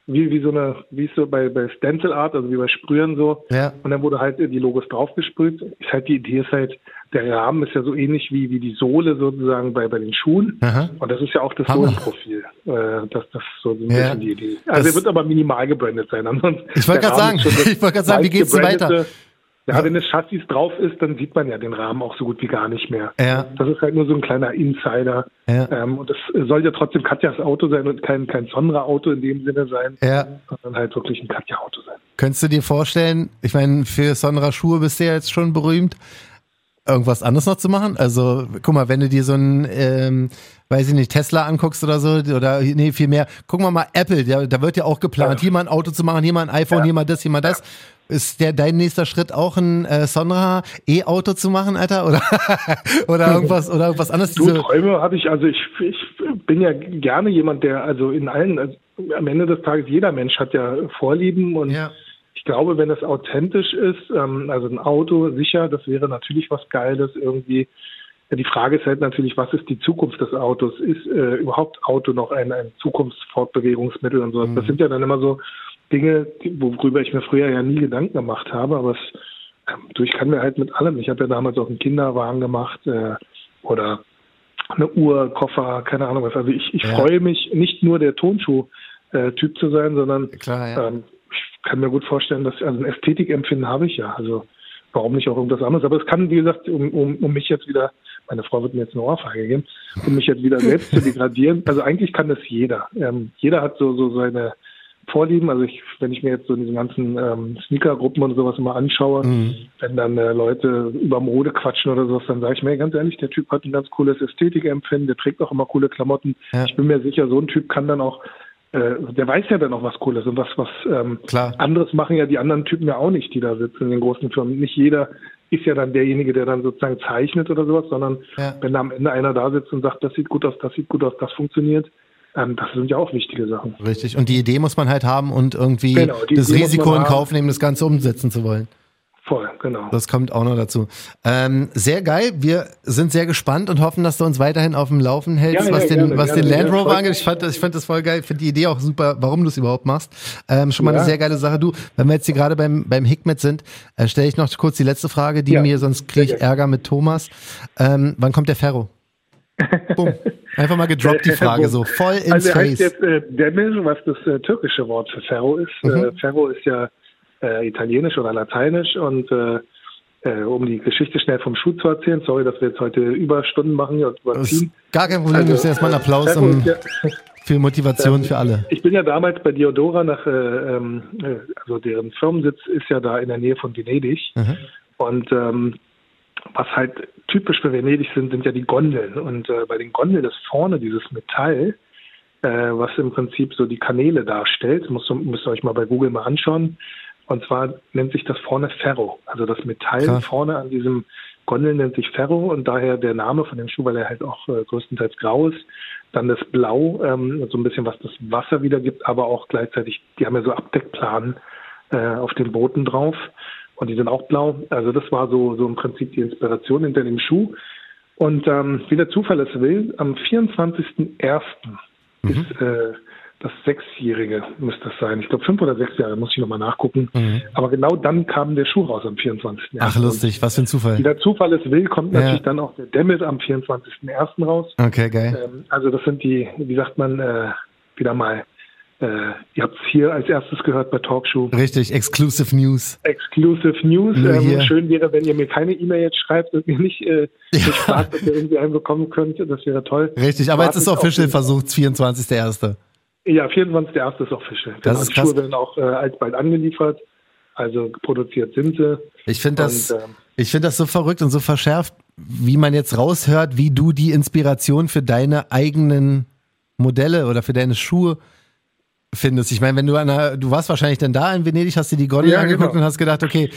wie, wie so eine, wie so bei, bei Stencil Art, also wie bei Sprühen so. Ja. Und dann wurde halt die Logos draufgesprüht. Ist halt die Idee ist halt, der Rahmen ist ja so ähnlich wie, wie die Sohle sozusagen bei, bei den Schuhen. Aha. Und das ist ja auch das Sohlenprofil. Äh, das, das ist so ein bisschen ja. die Idee. Also er wird aber minimal gebrandet sein. Ansonsten ich wollte gerade sagen, ich wollte gerade sagen, wie geht's denn weiter? Ja, wenn das Chassis drauf ist, dann sieht man ja den Rahmen auch so gut wie gar nicht mehr. Ja. Das ist halt nur so ein kleiner Insider. Ja. Ähm, und das soll ja trotzdem Katjas Auto sein und kein, kein Sonra-Auto in dem Sinne sein, Ja. sondern halt wirklich ein Katja-Auto sein. Könntest du dir vorstellen, ich meine, für Sonra Schuhe bist du ja jetzt schon berühmt, irgendwas anderes noch zu machen? Also, guck mal, wenn du dir so ein, ähm, weiß ich nicht, Tesla anguckst oder so, oder nee, viel mehr, gucken wir mal Apple, da, da wird ja auch geplant, Ja. hier mal ein Auto zu machen, hier mal ein iPhone, Ja. hier mal das, hier mal das. Ist der dein nächster Schritt auch ein äh, Sonra E-Auto zu machen, Alter? Oder, oder irgendwas, oder irgendwas anderes? Diese, Träume habe ich, also ich, ich bin ja gerne jemand, der also in allen, also am Ende des Tages, jeder Mensch hat ja Vorlieben und ja. Ich glaube, wenn es authentisch ist, ähm, also ein Auto, sicher, das wäre natürlich was Geiles irgendwie. Die Frage ist halt natürlich, was ist die Zukunft des Autos? Ist äh, überhaupt Auto noch ein, ein Zukunftsfortbewegungsmittel und sowas? Das sind ja dann immer so Dinge, worüber ich mir früher ja nie Gedanken gemacht habe, aber es, ähm, du, ich kann mir halt mit allem, ich habe ja damals auch einen Kinderwagen gemacht äh, oder eine Uhr, Koffer, keine Ahnung was. Also ich, ich Ja. freue mich, nicht nur der Tonschuh-Typ zu sein, sondern Klar, ja. ähm, kann mir gut vorstellen, dass also ein Ästhetikempfinden habe ich ja. Also warum nicht auch irgendwas anderes? Aber es kann, wie gesagt, um, um, um mich jetzt wieder, meine Frau wird mir jetzt eine Ohrfeige geben, um mich jetzt wieder selbst zu degradieren. Also eigentlich kann das jeder. Ähm, jeder hat so, so seine Vorlieben. Also ich, wenn ich mir jetzt so diese ganzen ähm, Sneaker-Gruppen und sowas immer anschaue, Mhm. wenn dann äh, Leute über Mode quatschen oder sowas, dann sage ich mir ganz ehrlich, der Typ hat ein ganz cooles Ästhetikempfinden, der trägt auch immer coole Klamotten. Ja. Ich bin mir sicher, so ein Typ kann dann auch, der weiß ja dann auch was Cooles und was, was ähm, Klar. anderes machen ja die anderen Typen ja auch nicht, die da sitzen in den großen Firmen. Nicht jeder ist ja dann derjenige, der dann sozusagen zeichnet oder sowas, sondern Ja. wenn da am Ende einer da sitzt und sagt, das sieht gut aus, das sieht gut aus, das funktioniert, ähm, das sind ja auch wichtige Sachen. Richtig. Und die Idee muss man halt haben und irgendwie Genau, das Idee Risiko in. Kauf nehmen, das Ganze umsetzen zu wollen. Voll, genau. Das kommt auch noch dazu. Ähm, sehr geil. Wir sind sehr gespannt und hoffen, dass du uns weiterhin auf dem Laufen hältst, Ja, ja, was den, gerne, was gerne. den Land Ja, Rover angeht. Ich fand, das, ich fand das voll geil. Ich finde die Idee auch super, warum du es überhaupt machst. Ähm, schon mal eine Ja. sehr geile Sache. Du, wenn wir jetzt hier gerade beim, beim Hikmet sind, äh, stelle ich noch kurz die letzte Frage, die Ja, mir, sonst kriege ich. Ärger mit Thomas. Ähm, wann kommt der Ferro? Bumm. Einfach mal gedroppt die Frage so. Voll ins also er heißt Face. jetzt äh, Demir, was das äh, türkische Wort für Ferro ist. Mhm. Äh, Ferro ist ja äh, italienisch oder lateinisch und äh, äh, um die Geschichte schnell vom Schuh zu erzählen, sorry, dass wir jetzt heute Überstunden machen hier und ist überziehen. gar kein Problem. Also, erstmal einen Applaus um, ist ja, für Motivation für alle. Ich bin ja damals bei Diodora nach, äh, ähm, äh, also deren Firmensitz ist ja da in der Nähe von Venedig. Mhm. Und ähm, was halt typisch für Venedig sind, sind ja die Gondeln. Und äh, bei den Gondeln ist vorne dieses Metall, äh, was im Prinzip so die Kanäle darstellt. Ihr- müsst ihr euch mal bei Google mal anschauen. Und zwar nennt sich das vorne Ferro. Also das Metall Krass. vorne an diesem Gondel nennt sich Ferro und daher der Name von dem Schuh, weil er halt auch äh, größtenteils grau ist. Dann das Blau, ähm, so ein bisschen was das Wasser wiedergibt, aber auch gleichzeitig, die haben ja so Abdeckplanen äh, auf den Booten drauf und die sind auch blau. Also das war so, so im Prinzip die Inspiration hinter dem Schuh. Und ähm, wie der Zufall es will, am 24.01. ist äh, das Sechsjährige, müsste das sein. Ich glaube fünf oder sechs Jahre, muss ich nochmal nachgucken. Aber genau dann kam der Schuh raus am 24. Ach, lustig. Was für ein Wie Zufall. der Zufall es will, kommt Ja. natürlich dann auch der Demet am 24.01. raus. Okay, geil. Ähm, also das sind die, wie sagt man, äh, wieder mal, äh, ihr habt es hier als erstes gehört bei Talkshow. Richtig, Exclusive News. Exclusive News. Ähm, schön wäre, wenn ihr mir keine E-Mail jetzt schreibt und mir nicht, äh, Ja. ob ihr irgendwie einen bekommen könnt. Das wäre toll. Richtig, aber jetzt ist official versucht, 24.01. Ja, 24.01. ist official. Das Genau, ist die krass. Schuhe werden auch äh, alsbald angeliefert. Also produziert sind sie. Ich finde das, Und, ähm, ich finde das so verrückt und so verschärft, wie man jetzt raushört, wie du die Inspiration für deine eigenen Modelle oder für deine Schuhe findest. Ich meine, wenn du einer, du warst wahrscheinlich dann da in Venedig, hast dir die Gondel Ja, angeguckt genau. und hast gedacht, okay,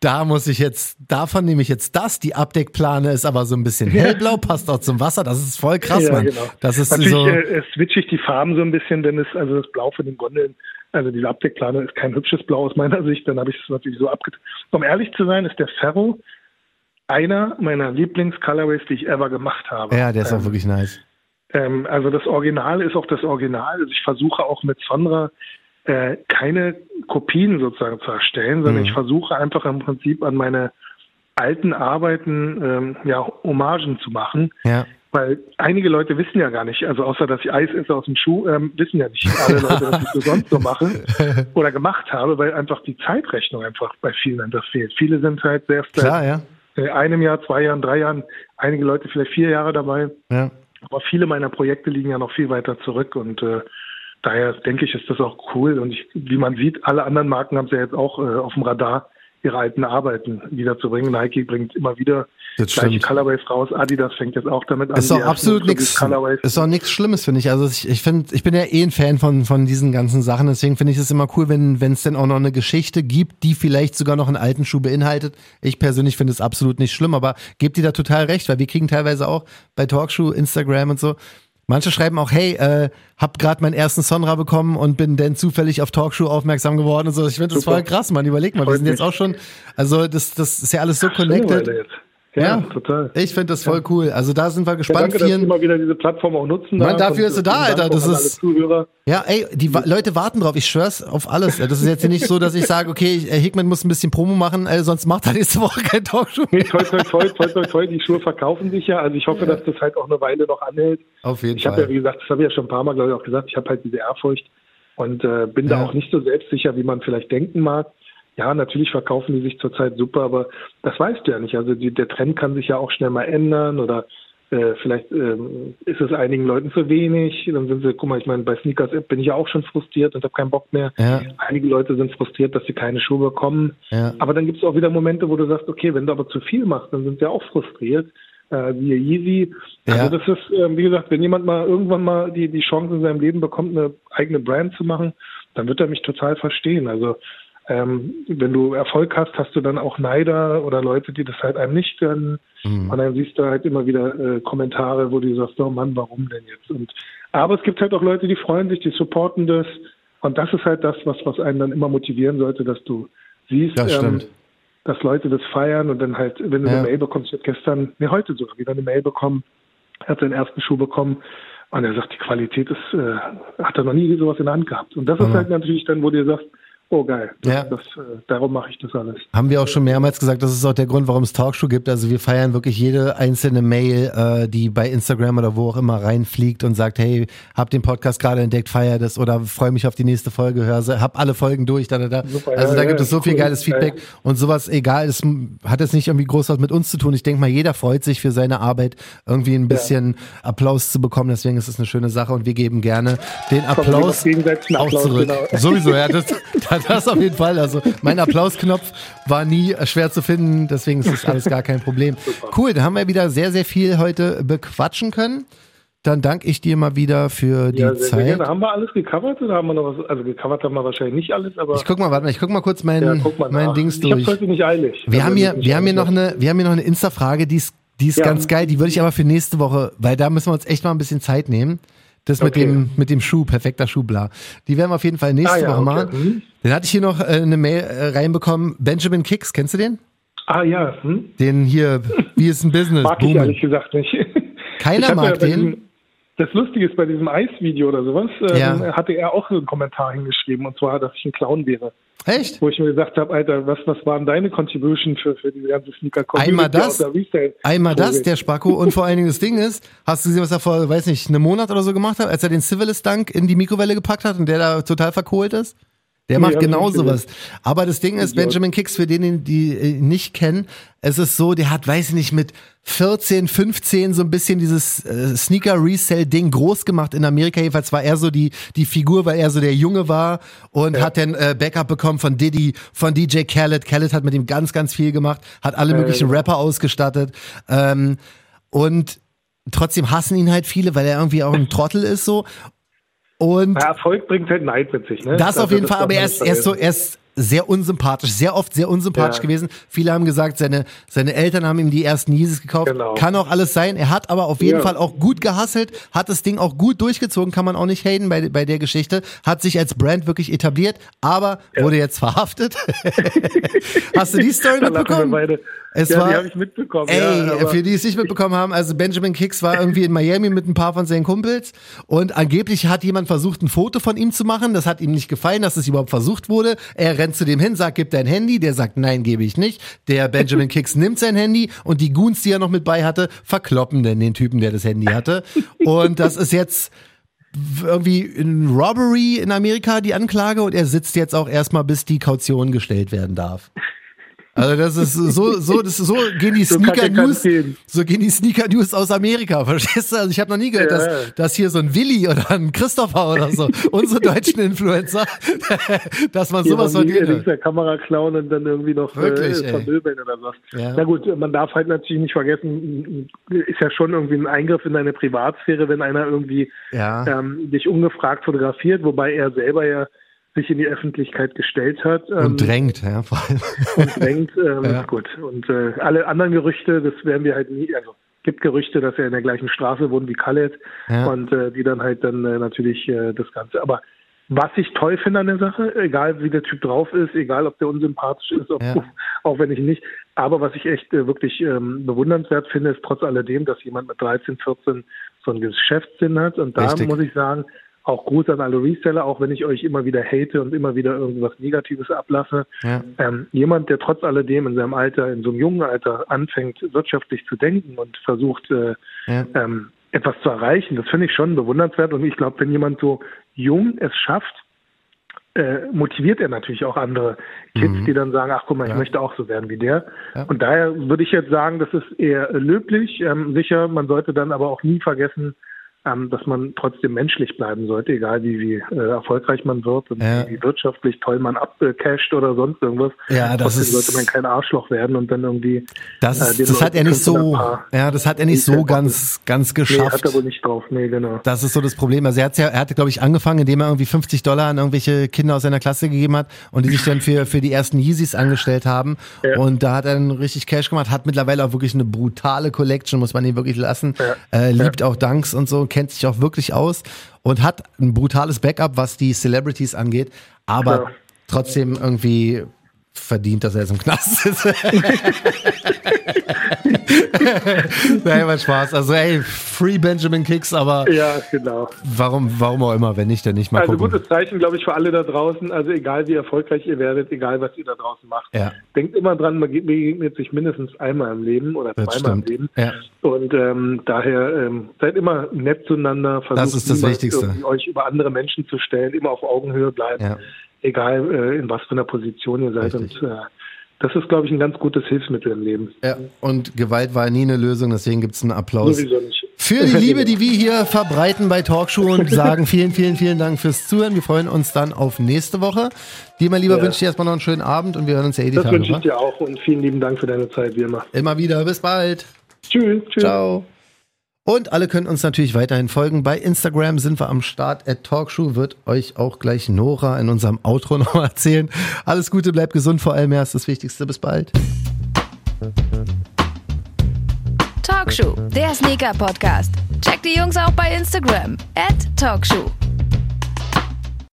da muss ich jetzt, davon nehme ich jetzt das. Die Abdeckplane ist aber so ein bisschen hellblau, passt auch zum Wasser. Das ist voll krass, ja, Mann. genau. Das ist Natürlich so. äh, switche ich die Farben so ein bisschen, denn es, also das Blau von den Gondeln, also diese Abdeckplane ist kein hübsches Blau aus meiner Sicht, dann habe ich es natürlich so abgetan. Um ehrlich zu sein, ist der Ferro einer meiner Lieblings-Colorways, die ich ever gemacht habe. ja, der ist ähm, auch wirklich nice. ähm, also das Original ist auch das Original. Also ich versuche auch mit Sonra äh, keine Kopien sozusagen zu erstellen, sondern Mhm. ich versuche einfach im Prinzip an meine alten Arbeiten ähm, ja Hommagen zu machen. Ja. Weil einige Leute wissen ja gar nicht, also außer dass ich Eis esse aus dem Schuh, ähm, wissen ja nicht alle Leute, was ich so sonst so mache oder gemacht habe, weil einfach die Zeitrechnung einfach bei vielen einfach fehlt. Viele sind halt sehr Klar, ja. äh, einem Jahr, zwei Jahren, drei Jahren, einige Leute vielleicht vier Jahre dabei. ja. Aber viele meiner Projekte liegen ja noch viel weiter zurück und äh, daher denke ich, ist das auch cool. Und ich, wie man sieht, alle anderen Marken haben es ja jetzt auch äh, auf dem Radar, ihre alten Arbeiten wiederzubringen. Nike bringt immer wieder Das gleiche stimmt. Colorways raus. Adidas fängt jetzt auch damit an. Ist doch ersten absolut nichts, ist doch nichts Schlimmes, finde ich. Also ich, ich finde, ich bin ja eh ein Fan von, von diesen ganzen Sachen. Deswegen finde ich es immer cool, wenn, wenn es denn auch noch eine Geschichte gibt, die vielleicht sogar noch einen alten Schuh beinhaltet. Ich persönlich finde es absolut nicht schlimm, aber gebt ihr da total recht, weil wir kriegen teilweise auch bei Talkshow, Instagram und so. Manche schreiben auch, hey, äh, hab gerade meinen ersten Sonra bekommen und bin dann zufällig auf Talkshow aufmerksam geworden und so. Ich finde das Super. voll krass, man. Überleg mal, wir Freut sind jetzt mich. auch schon, also das, das ist ja alles so connected. Jetzt. Ja, total. Ich finde das voll cool. Also da sind wir Ja, gespannt. danke, dass Sie Vielen, immer wieder diese Plattform auch nutzen. Mann, dafür Und ist sie da, Alter. Das ist-. Ja, ey, die wa Leute warten drauf. Ich schwör's auf alles. Das ist jetzt hier nicht so, dass ich sage, okay, ich- äh, Hickman muss ein bisschen Promo machen, äh, sonst macht er nächste Woche kein Talkshow. Nee, toi, toi, toi, toi, toi, toi, die Schuhe verkaufen sich ja. Also ich hoffe, dass das halt auch eine Weile noch anhält. Auf jeden Ich habe ja, Fall. wie gesagt, das habe ich ja schon ein paar Mal, glaube ich, auch gesagt, ich habe halt diese Ehrfurcht und äh, bin da Ja. auch nicht so selbstsicher, wie man vielleicht denken mag. Ja, natürlich verkaufen die sich zurzeit super, aber das weißt du ja nicht. Also die, der Trend kann sich ja auch schnell mal ändern oder äh, vielleicht ähm, ist es einigen Leuten zu wenig. Dann sind sie, guck mal, ich meine, bei Sneakers App bin ich ja auch schon frustriert und habe keinen Bock mehr. Ja. Einige Leute sind frustriert, dass sie keine Schuhe bekommen. Ja. Aber dann gibt es auch wieder Momente, wo du sagst, okay, wenn du aber zu viel machst, dann sind sie auch frustriert. Äh, wie Yeezy. Also Ja. das ist, ähm, wie gesagt, wenn jemand mal irgendwann mal die, die Chance in seinem Leben bekommt, eine eigene Brand zu machen, dann wird er mich total verstehen. Also ähm, wenn du Erfolg hast, hast du dann auch Neider oder Leute, die das halt einem nicht gönnen. Mhm. Und dann siehst du halt immer wieder äh, Kommentare, wo du sagst, oh Mann, warum denn jetzt? Und aber es gibt halt auch Leute, die freuen sich, die supporten das. Und das ist halt das, was, was einen dann immer motivieren sollte, dass du siehst, Das ähm, dass Leute das feiern und dann halt, wenn du Ja. eine Mail bekommst, ich habe gestern, mir heute sogar wieder eine Mail bekommen, hat seinen ersten Schuh bekommen und er sagt, die Qualität ist, äh, hat er noch nie sowas in der Hand gehabt. Und das ist Mhm. halt natürlich dann, wo du sagst, oh geil, das, Ja. das, äh, darum mache ich das alles. Haben wir auch schon mehrmals gesagt, das ist auch der Grund, warum es Talkshow gibt. Also wir feiern wirklich jede einzelne Mail, äh, die bei Instagram oder wo auch immer reinfliegt und sagt, hey, hab den Podcast gerade entdeckt, feier das oder freue mich auf die nächste Folge, hör sie, hab alle Folgen durch, da, da, da. Super, also ja, da ja, gibt es so viel cool. geiles Feedback Ja, und sowas, egal, es hat jetzt nicht irgendwie groß was mit uns zu tun. Ich denke mal, jeder freut sich für seine Arbeit, irgendwie ein bisschen Applaus zu bekommen. Deswegen ist es eine schöne Sache und wir geben gerne den Applaus einen auch Applaus, zurück. genau. Sowieso, ja, das, das auf jeden Fall. Also mein Applausknopf war nie schwer zu finden, deswegen ist das alles gar kein Problem. Cool, dann haben wir wieder sehr, sehr viel heute bequatschen können. Dann danke ich dir mal wieder für die Ja, sehr, sehr Zeit. gerne. Haben wir alles gecovert oder haben wir noch was? Also gecovert haben wir wahrscheinlich nicht alles, aber Ich guck mal, warte mal, ich guck mal kurz mein, ja, mal mein nach. Dings Ich habe durch. heute nicht eilig. Wir haben hier, ich wir haben hier noch eine, wir haben hier noch eine Insta-Frage, die ist, die ist Ja. ganz geil. Die würde ich aber für nächste Woche, weil da müssen wir uns echt mal ein bisschen Zeit nehmen. Das mit Okay. dem, mit dem Schuh, perfekter Schuh, bla. Die werden wir auf jeden Fall nächste Ah, ja, Woche okay. machen. Mhm. Dann hatte ich hier noch äh, eine Mail äh, reinbekommen. Benjamin Kicks, kennst du den? Ah ja, hm? Den hier, wie ist ein Business? mag ich Boomen. ehrlich gesagt nicht. Keiner Ich mag bei den? Diesem, das Lustige ist, bei diesem Eis-Video oder sowas, ähm, Ja. hatte er auch einen Kommentar hingeschrieben, und zwar, dass ich ein Clown wäre. Echt? Wo ich mir gesagt habe, Alter, was, was waren deine Contribution für, für diese ganze sneaker community Einmal das? Einmal das, der Spacko. Und vor allen Dingen das Ding ist, hast du gesehen, was er vor, weiß nicht, einem Monat oder so gemacht hat, als er den Civilist-Dunk in die Mikrowelle gepackt hat und der da total verkohlt ist? Der macht genau sowas. Aber das Ding ist. Benjamin Kicks, für den, die ihn nicht kennen, es ist so, der hat, weiß ich nicht, mit 14, 15 so ein bisschen dieses äh, Sneaker-Resell-Ding groß gemacht in Amerika. Jedenfalls war er so die, die Figur, weil er so der Junge war und hat dann äh, Backup bekommen von Diddy, von DJ Khaled. Khaled hat mit ihm ganz, ganz viel gemacht, hat alle möglichen Rapper ausgestattet. Ähm, und trotzdem hassen ihn halt viele, weil er irgendwie auch ein Trottel ist so. Und Ja, Erfolg bringt halt Neid mit sich, ne? das auf Also, jeden Fall, aber er ist, er ist so, er ist sehr unsympathisch, sehr oft sehr unsympathisch Ja. gewesen. Viele haben gesagt, seine, seine Eltern haben ihm die ersten Yeezys gekauft. Genau. Kann auch alles sein. Er hat aber auf jeden Ja. Fall auch gut gehasselt, hat das Ding auch gut durchgezogen, kann man auch nicht haten bei, bei der Geschichte. Hat sich als Brand wirklich etabliert, aber wurde jetzt verhaftet. Hast du die Story mitbekommen? Es ja, war, die habe ich mitbekommen. Ey, ja, für die es nicht mitbekommen haben, also Benjamin Kicks war irgendwie in Miami mit ein paar von seinen Kumpels und angeblich hat jemand versucht, ein Foto von ihm zu machen. Das hat ihm nicht gefallen, dass es überhaupt versucht wurde. Er rennt zu dem hin, sagt, gib dein Handy, der sagt, nein, gebe ich nicht. Der Benjamin Kicks nimmt sein Handy und die Goons, die er noch mit bei hatte, verkloppen denn den Typen, der das Handy hatte. Und das ist jetzt irgendwie in Robbery in Amerika die Anklage und er sitzt jetzt auch erstmal, bis die Kaution gestellt werden darf. Also das ist so, so, das ist so gehen die so Sneaker News, so gehen die Sneaker News aus Amerika, verstehst du? Also ich habe noch nie gehört, ja. dass, dass hier so ein Willi oder ein Christopher oder so, unsere deutschen Influencer, dass man sowas von geht. der Kamera klauen und dann irgendwie noch Wirklich, äh, vermöbeln oder was. Ja. Na gut, man darf halt natürlich nicht vergessen, ist ja schon irgendwie ein Eingriff in deine Privatsphäre, wenn einer irgendwie ja. ähm, dich ungefragt fotografiert, wobei er selber ja sich in die Öffentlichkeit gestellt hat. Und ähm, drängt, ja, vor allem. Und drängt, ähm, ja. gut. Und äh, alle anderen Gerüchte, das werden wir halt nie, also gibt Gerüchte, dass er in der gleichen Straße wohnt wie Khaled ja. und äh, die dann halt dann äh, natürlich äh, das Ganze. Aber was ich toll finde an der Sache, egal wie der Typ drauf ist, egal ob der unsympathisch ist, ob, ja. auch wenn ich nicht, aber was ich echt äh, wirklich ähm, bewundernswert finde, ist trotz alledem, dass jemand mit 13, 14 so einen Geschäftssinn hat. Und da Richtig. muss ich sagen, auch Gruß an alle Reseller, auch wenn ich euch immer wieder hate und immer wieder irgendwas Negatives ablasse. Ja. Ähm, jemand, der trotz alledem in seinem Alter, in so einem jungen Alter anfängt, wirtschaftlich zu denken und versucht, äh, ja. ähm, etwas zu erreichen, das finde ich schon bewundernswert. Und ich glaube, wenn jemand so jung es schafft, äh, motiviert er natürlich auch andere Kids, mhm. die dann sagen, ach guck mal, ich ja. möchte auch so werden wie der. Ja. Und daher würde ich jetzt sagen, das ist eher löblich. Ähm, sicher, man sollte dann aber auch nie vergessen, ähm, dass man trotzdem menschlich bleiben sollte, egal wie, wie äh, erfolgreich man wird und ja. wie wirtschaftlich toll man abcasht oder sonst irgendwas. Ja, das trotzdem ist, sollte man kein Arschloch werden und dann irgendwie. Das, äh, das hat er nicht so, ja, das hat er nicht so ganz, ganz geschafft. Nee, hat er wohl nicht drauf, nee, genau. Das ist so das Problem. Also er hat ja, er hatte, glaube ich, angefangen, indem er irgendwie 50 Dollar an irgendwelche Kinder aus seiner Klasse gegeben hat und die sich dann für, für die ersten Yeezys angestellt haben. Ja. Und da hat er dann richtig Cash gemacht, hat mittlerweile auch wirklich eine brutale Collection, muss man ihn wirklich lassen. Ja. Äh, liebt auch Dunks und so, kennt sich auch wirklich aus und hat ein brutales Backup, was die Celebrities angeht, aber ja. trotzdem irgendwie verdient, dass er jetzt im Knast ist. Nein, war Spaß. Also ey, Free Benjamin Kicks, aber ja, genau. Warum, warum auch immer, wenn nicht, dann nicht mal Also gucken. gutes Zeichen, glaube ich, für alle da draußen. Also egal wie erfolgreich ihr werdet, egal was ihr da draußen macht, ja. denkt immer dran, man begegnet sich mindestens einmal im Leben oder das zweimal stimmt. im Leben. Ja. Und ähm, daher ähm, seid immer nett zueinander. Versucht das ist das Wichtigste. Euch über andere Menschen zu stellen, immer auf Augenhöhe bleiben. Ja egal äh, in was für einer Position ihr seid. Richtig. Und äh, das ist, glaube ich, ein ganz gutes Hilfsmittel im Leben. Ja, und Gewalt war nie eine Lösung, deswegen gibt es einen Applaus. Sowieso nicht. Für die Liebe, die wir hier verbreiten bei Talkshow und sagen vielen, vielen, vielen Dank fürs Zuhören. Wir freuen uns dann auf nächste Woche. Dir, mein Lieber, ja. wünsche ich dir erstmal noch einen schönen Abend und wir hören uns ja eh die das Tage. Das wünsche ich dir auch und vielen lieben Dank für deine Zeit, wie immer. Immer wieder. Bis bald. Tschüss. tschüss. Ciao. Und alle können uns natürlich weiterhin folgen. Bei Instagram sind wir am Start. At Talkshow wird euch auch gleich Nora in unserem Outro noch erzählen. Alles Gute, bleibt gesund, vor allem erst das Wichtigste. Bis bald. Talkshow, der Sneaker-Podcast. Checkt die Jungs auch bei Instagram. At Talkshow.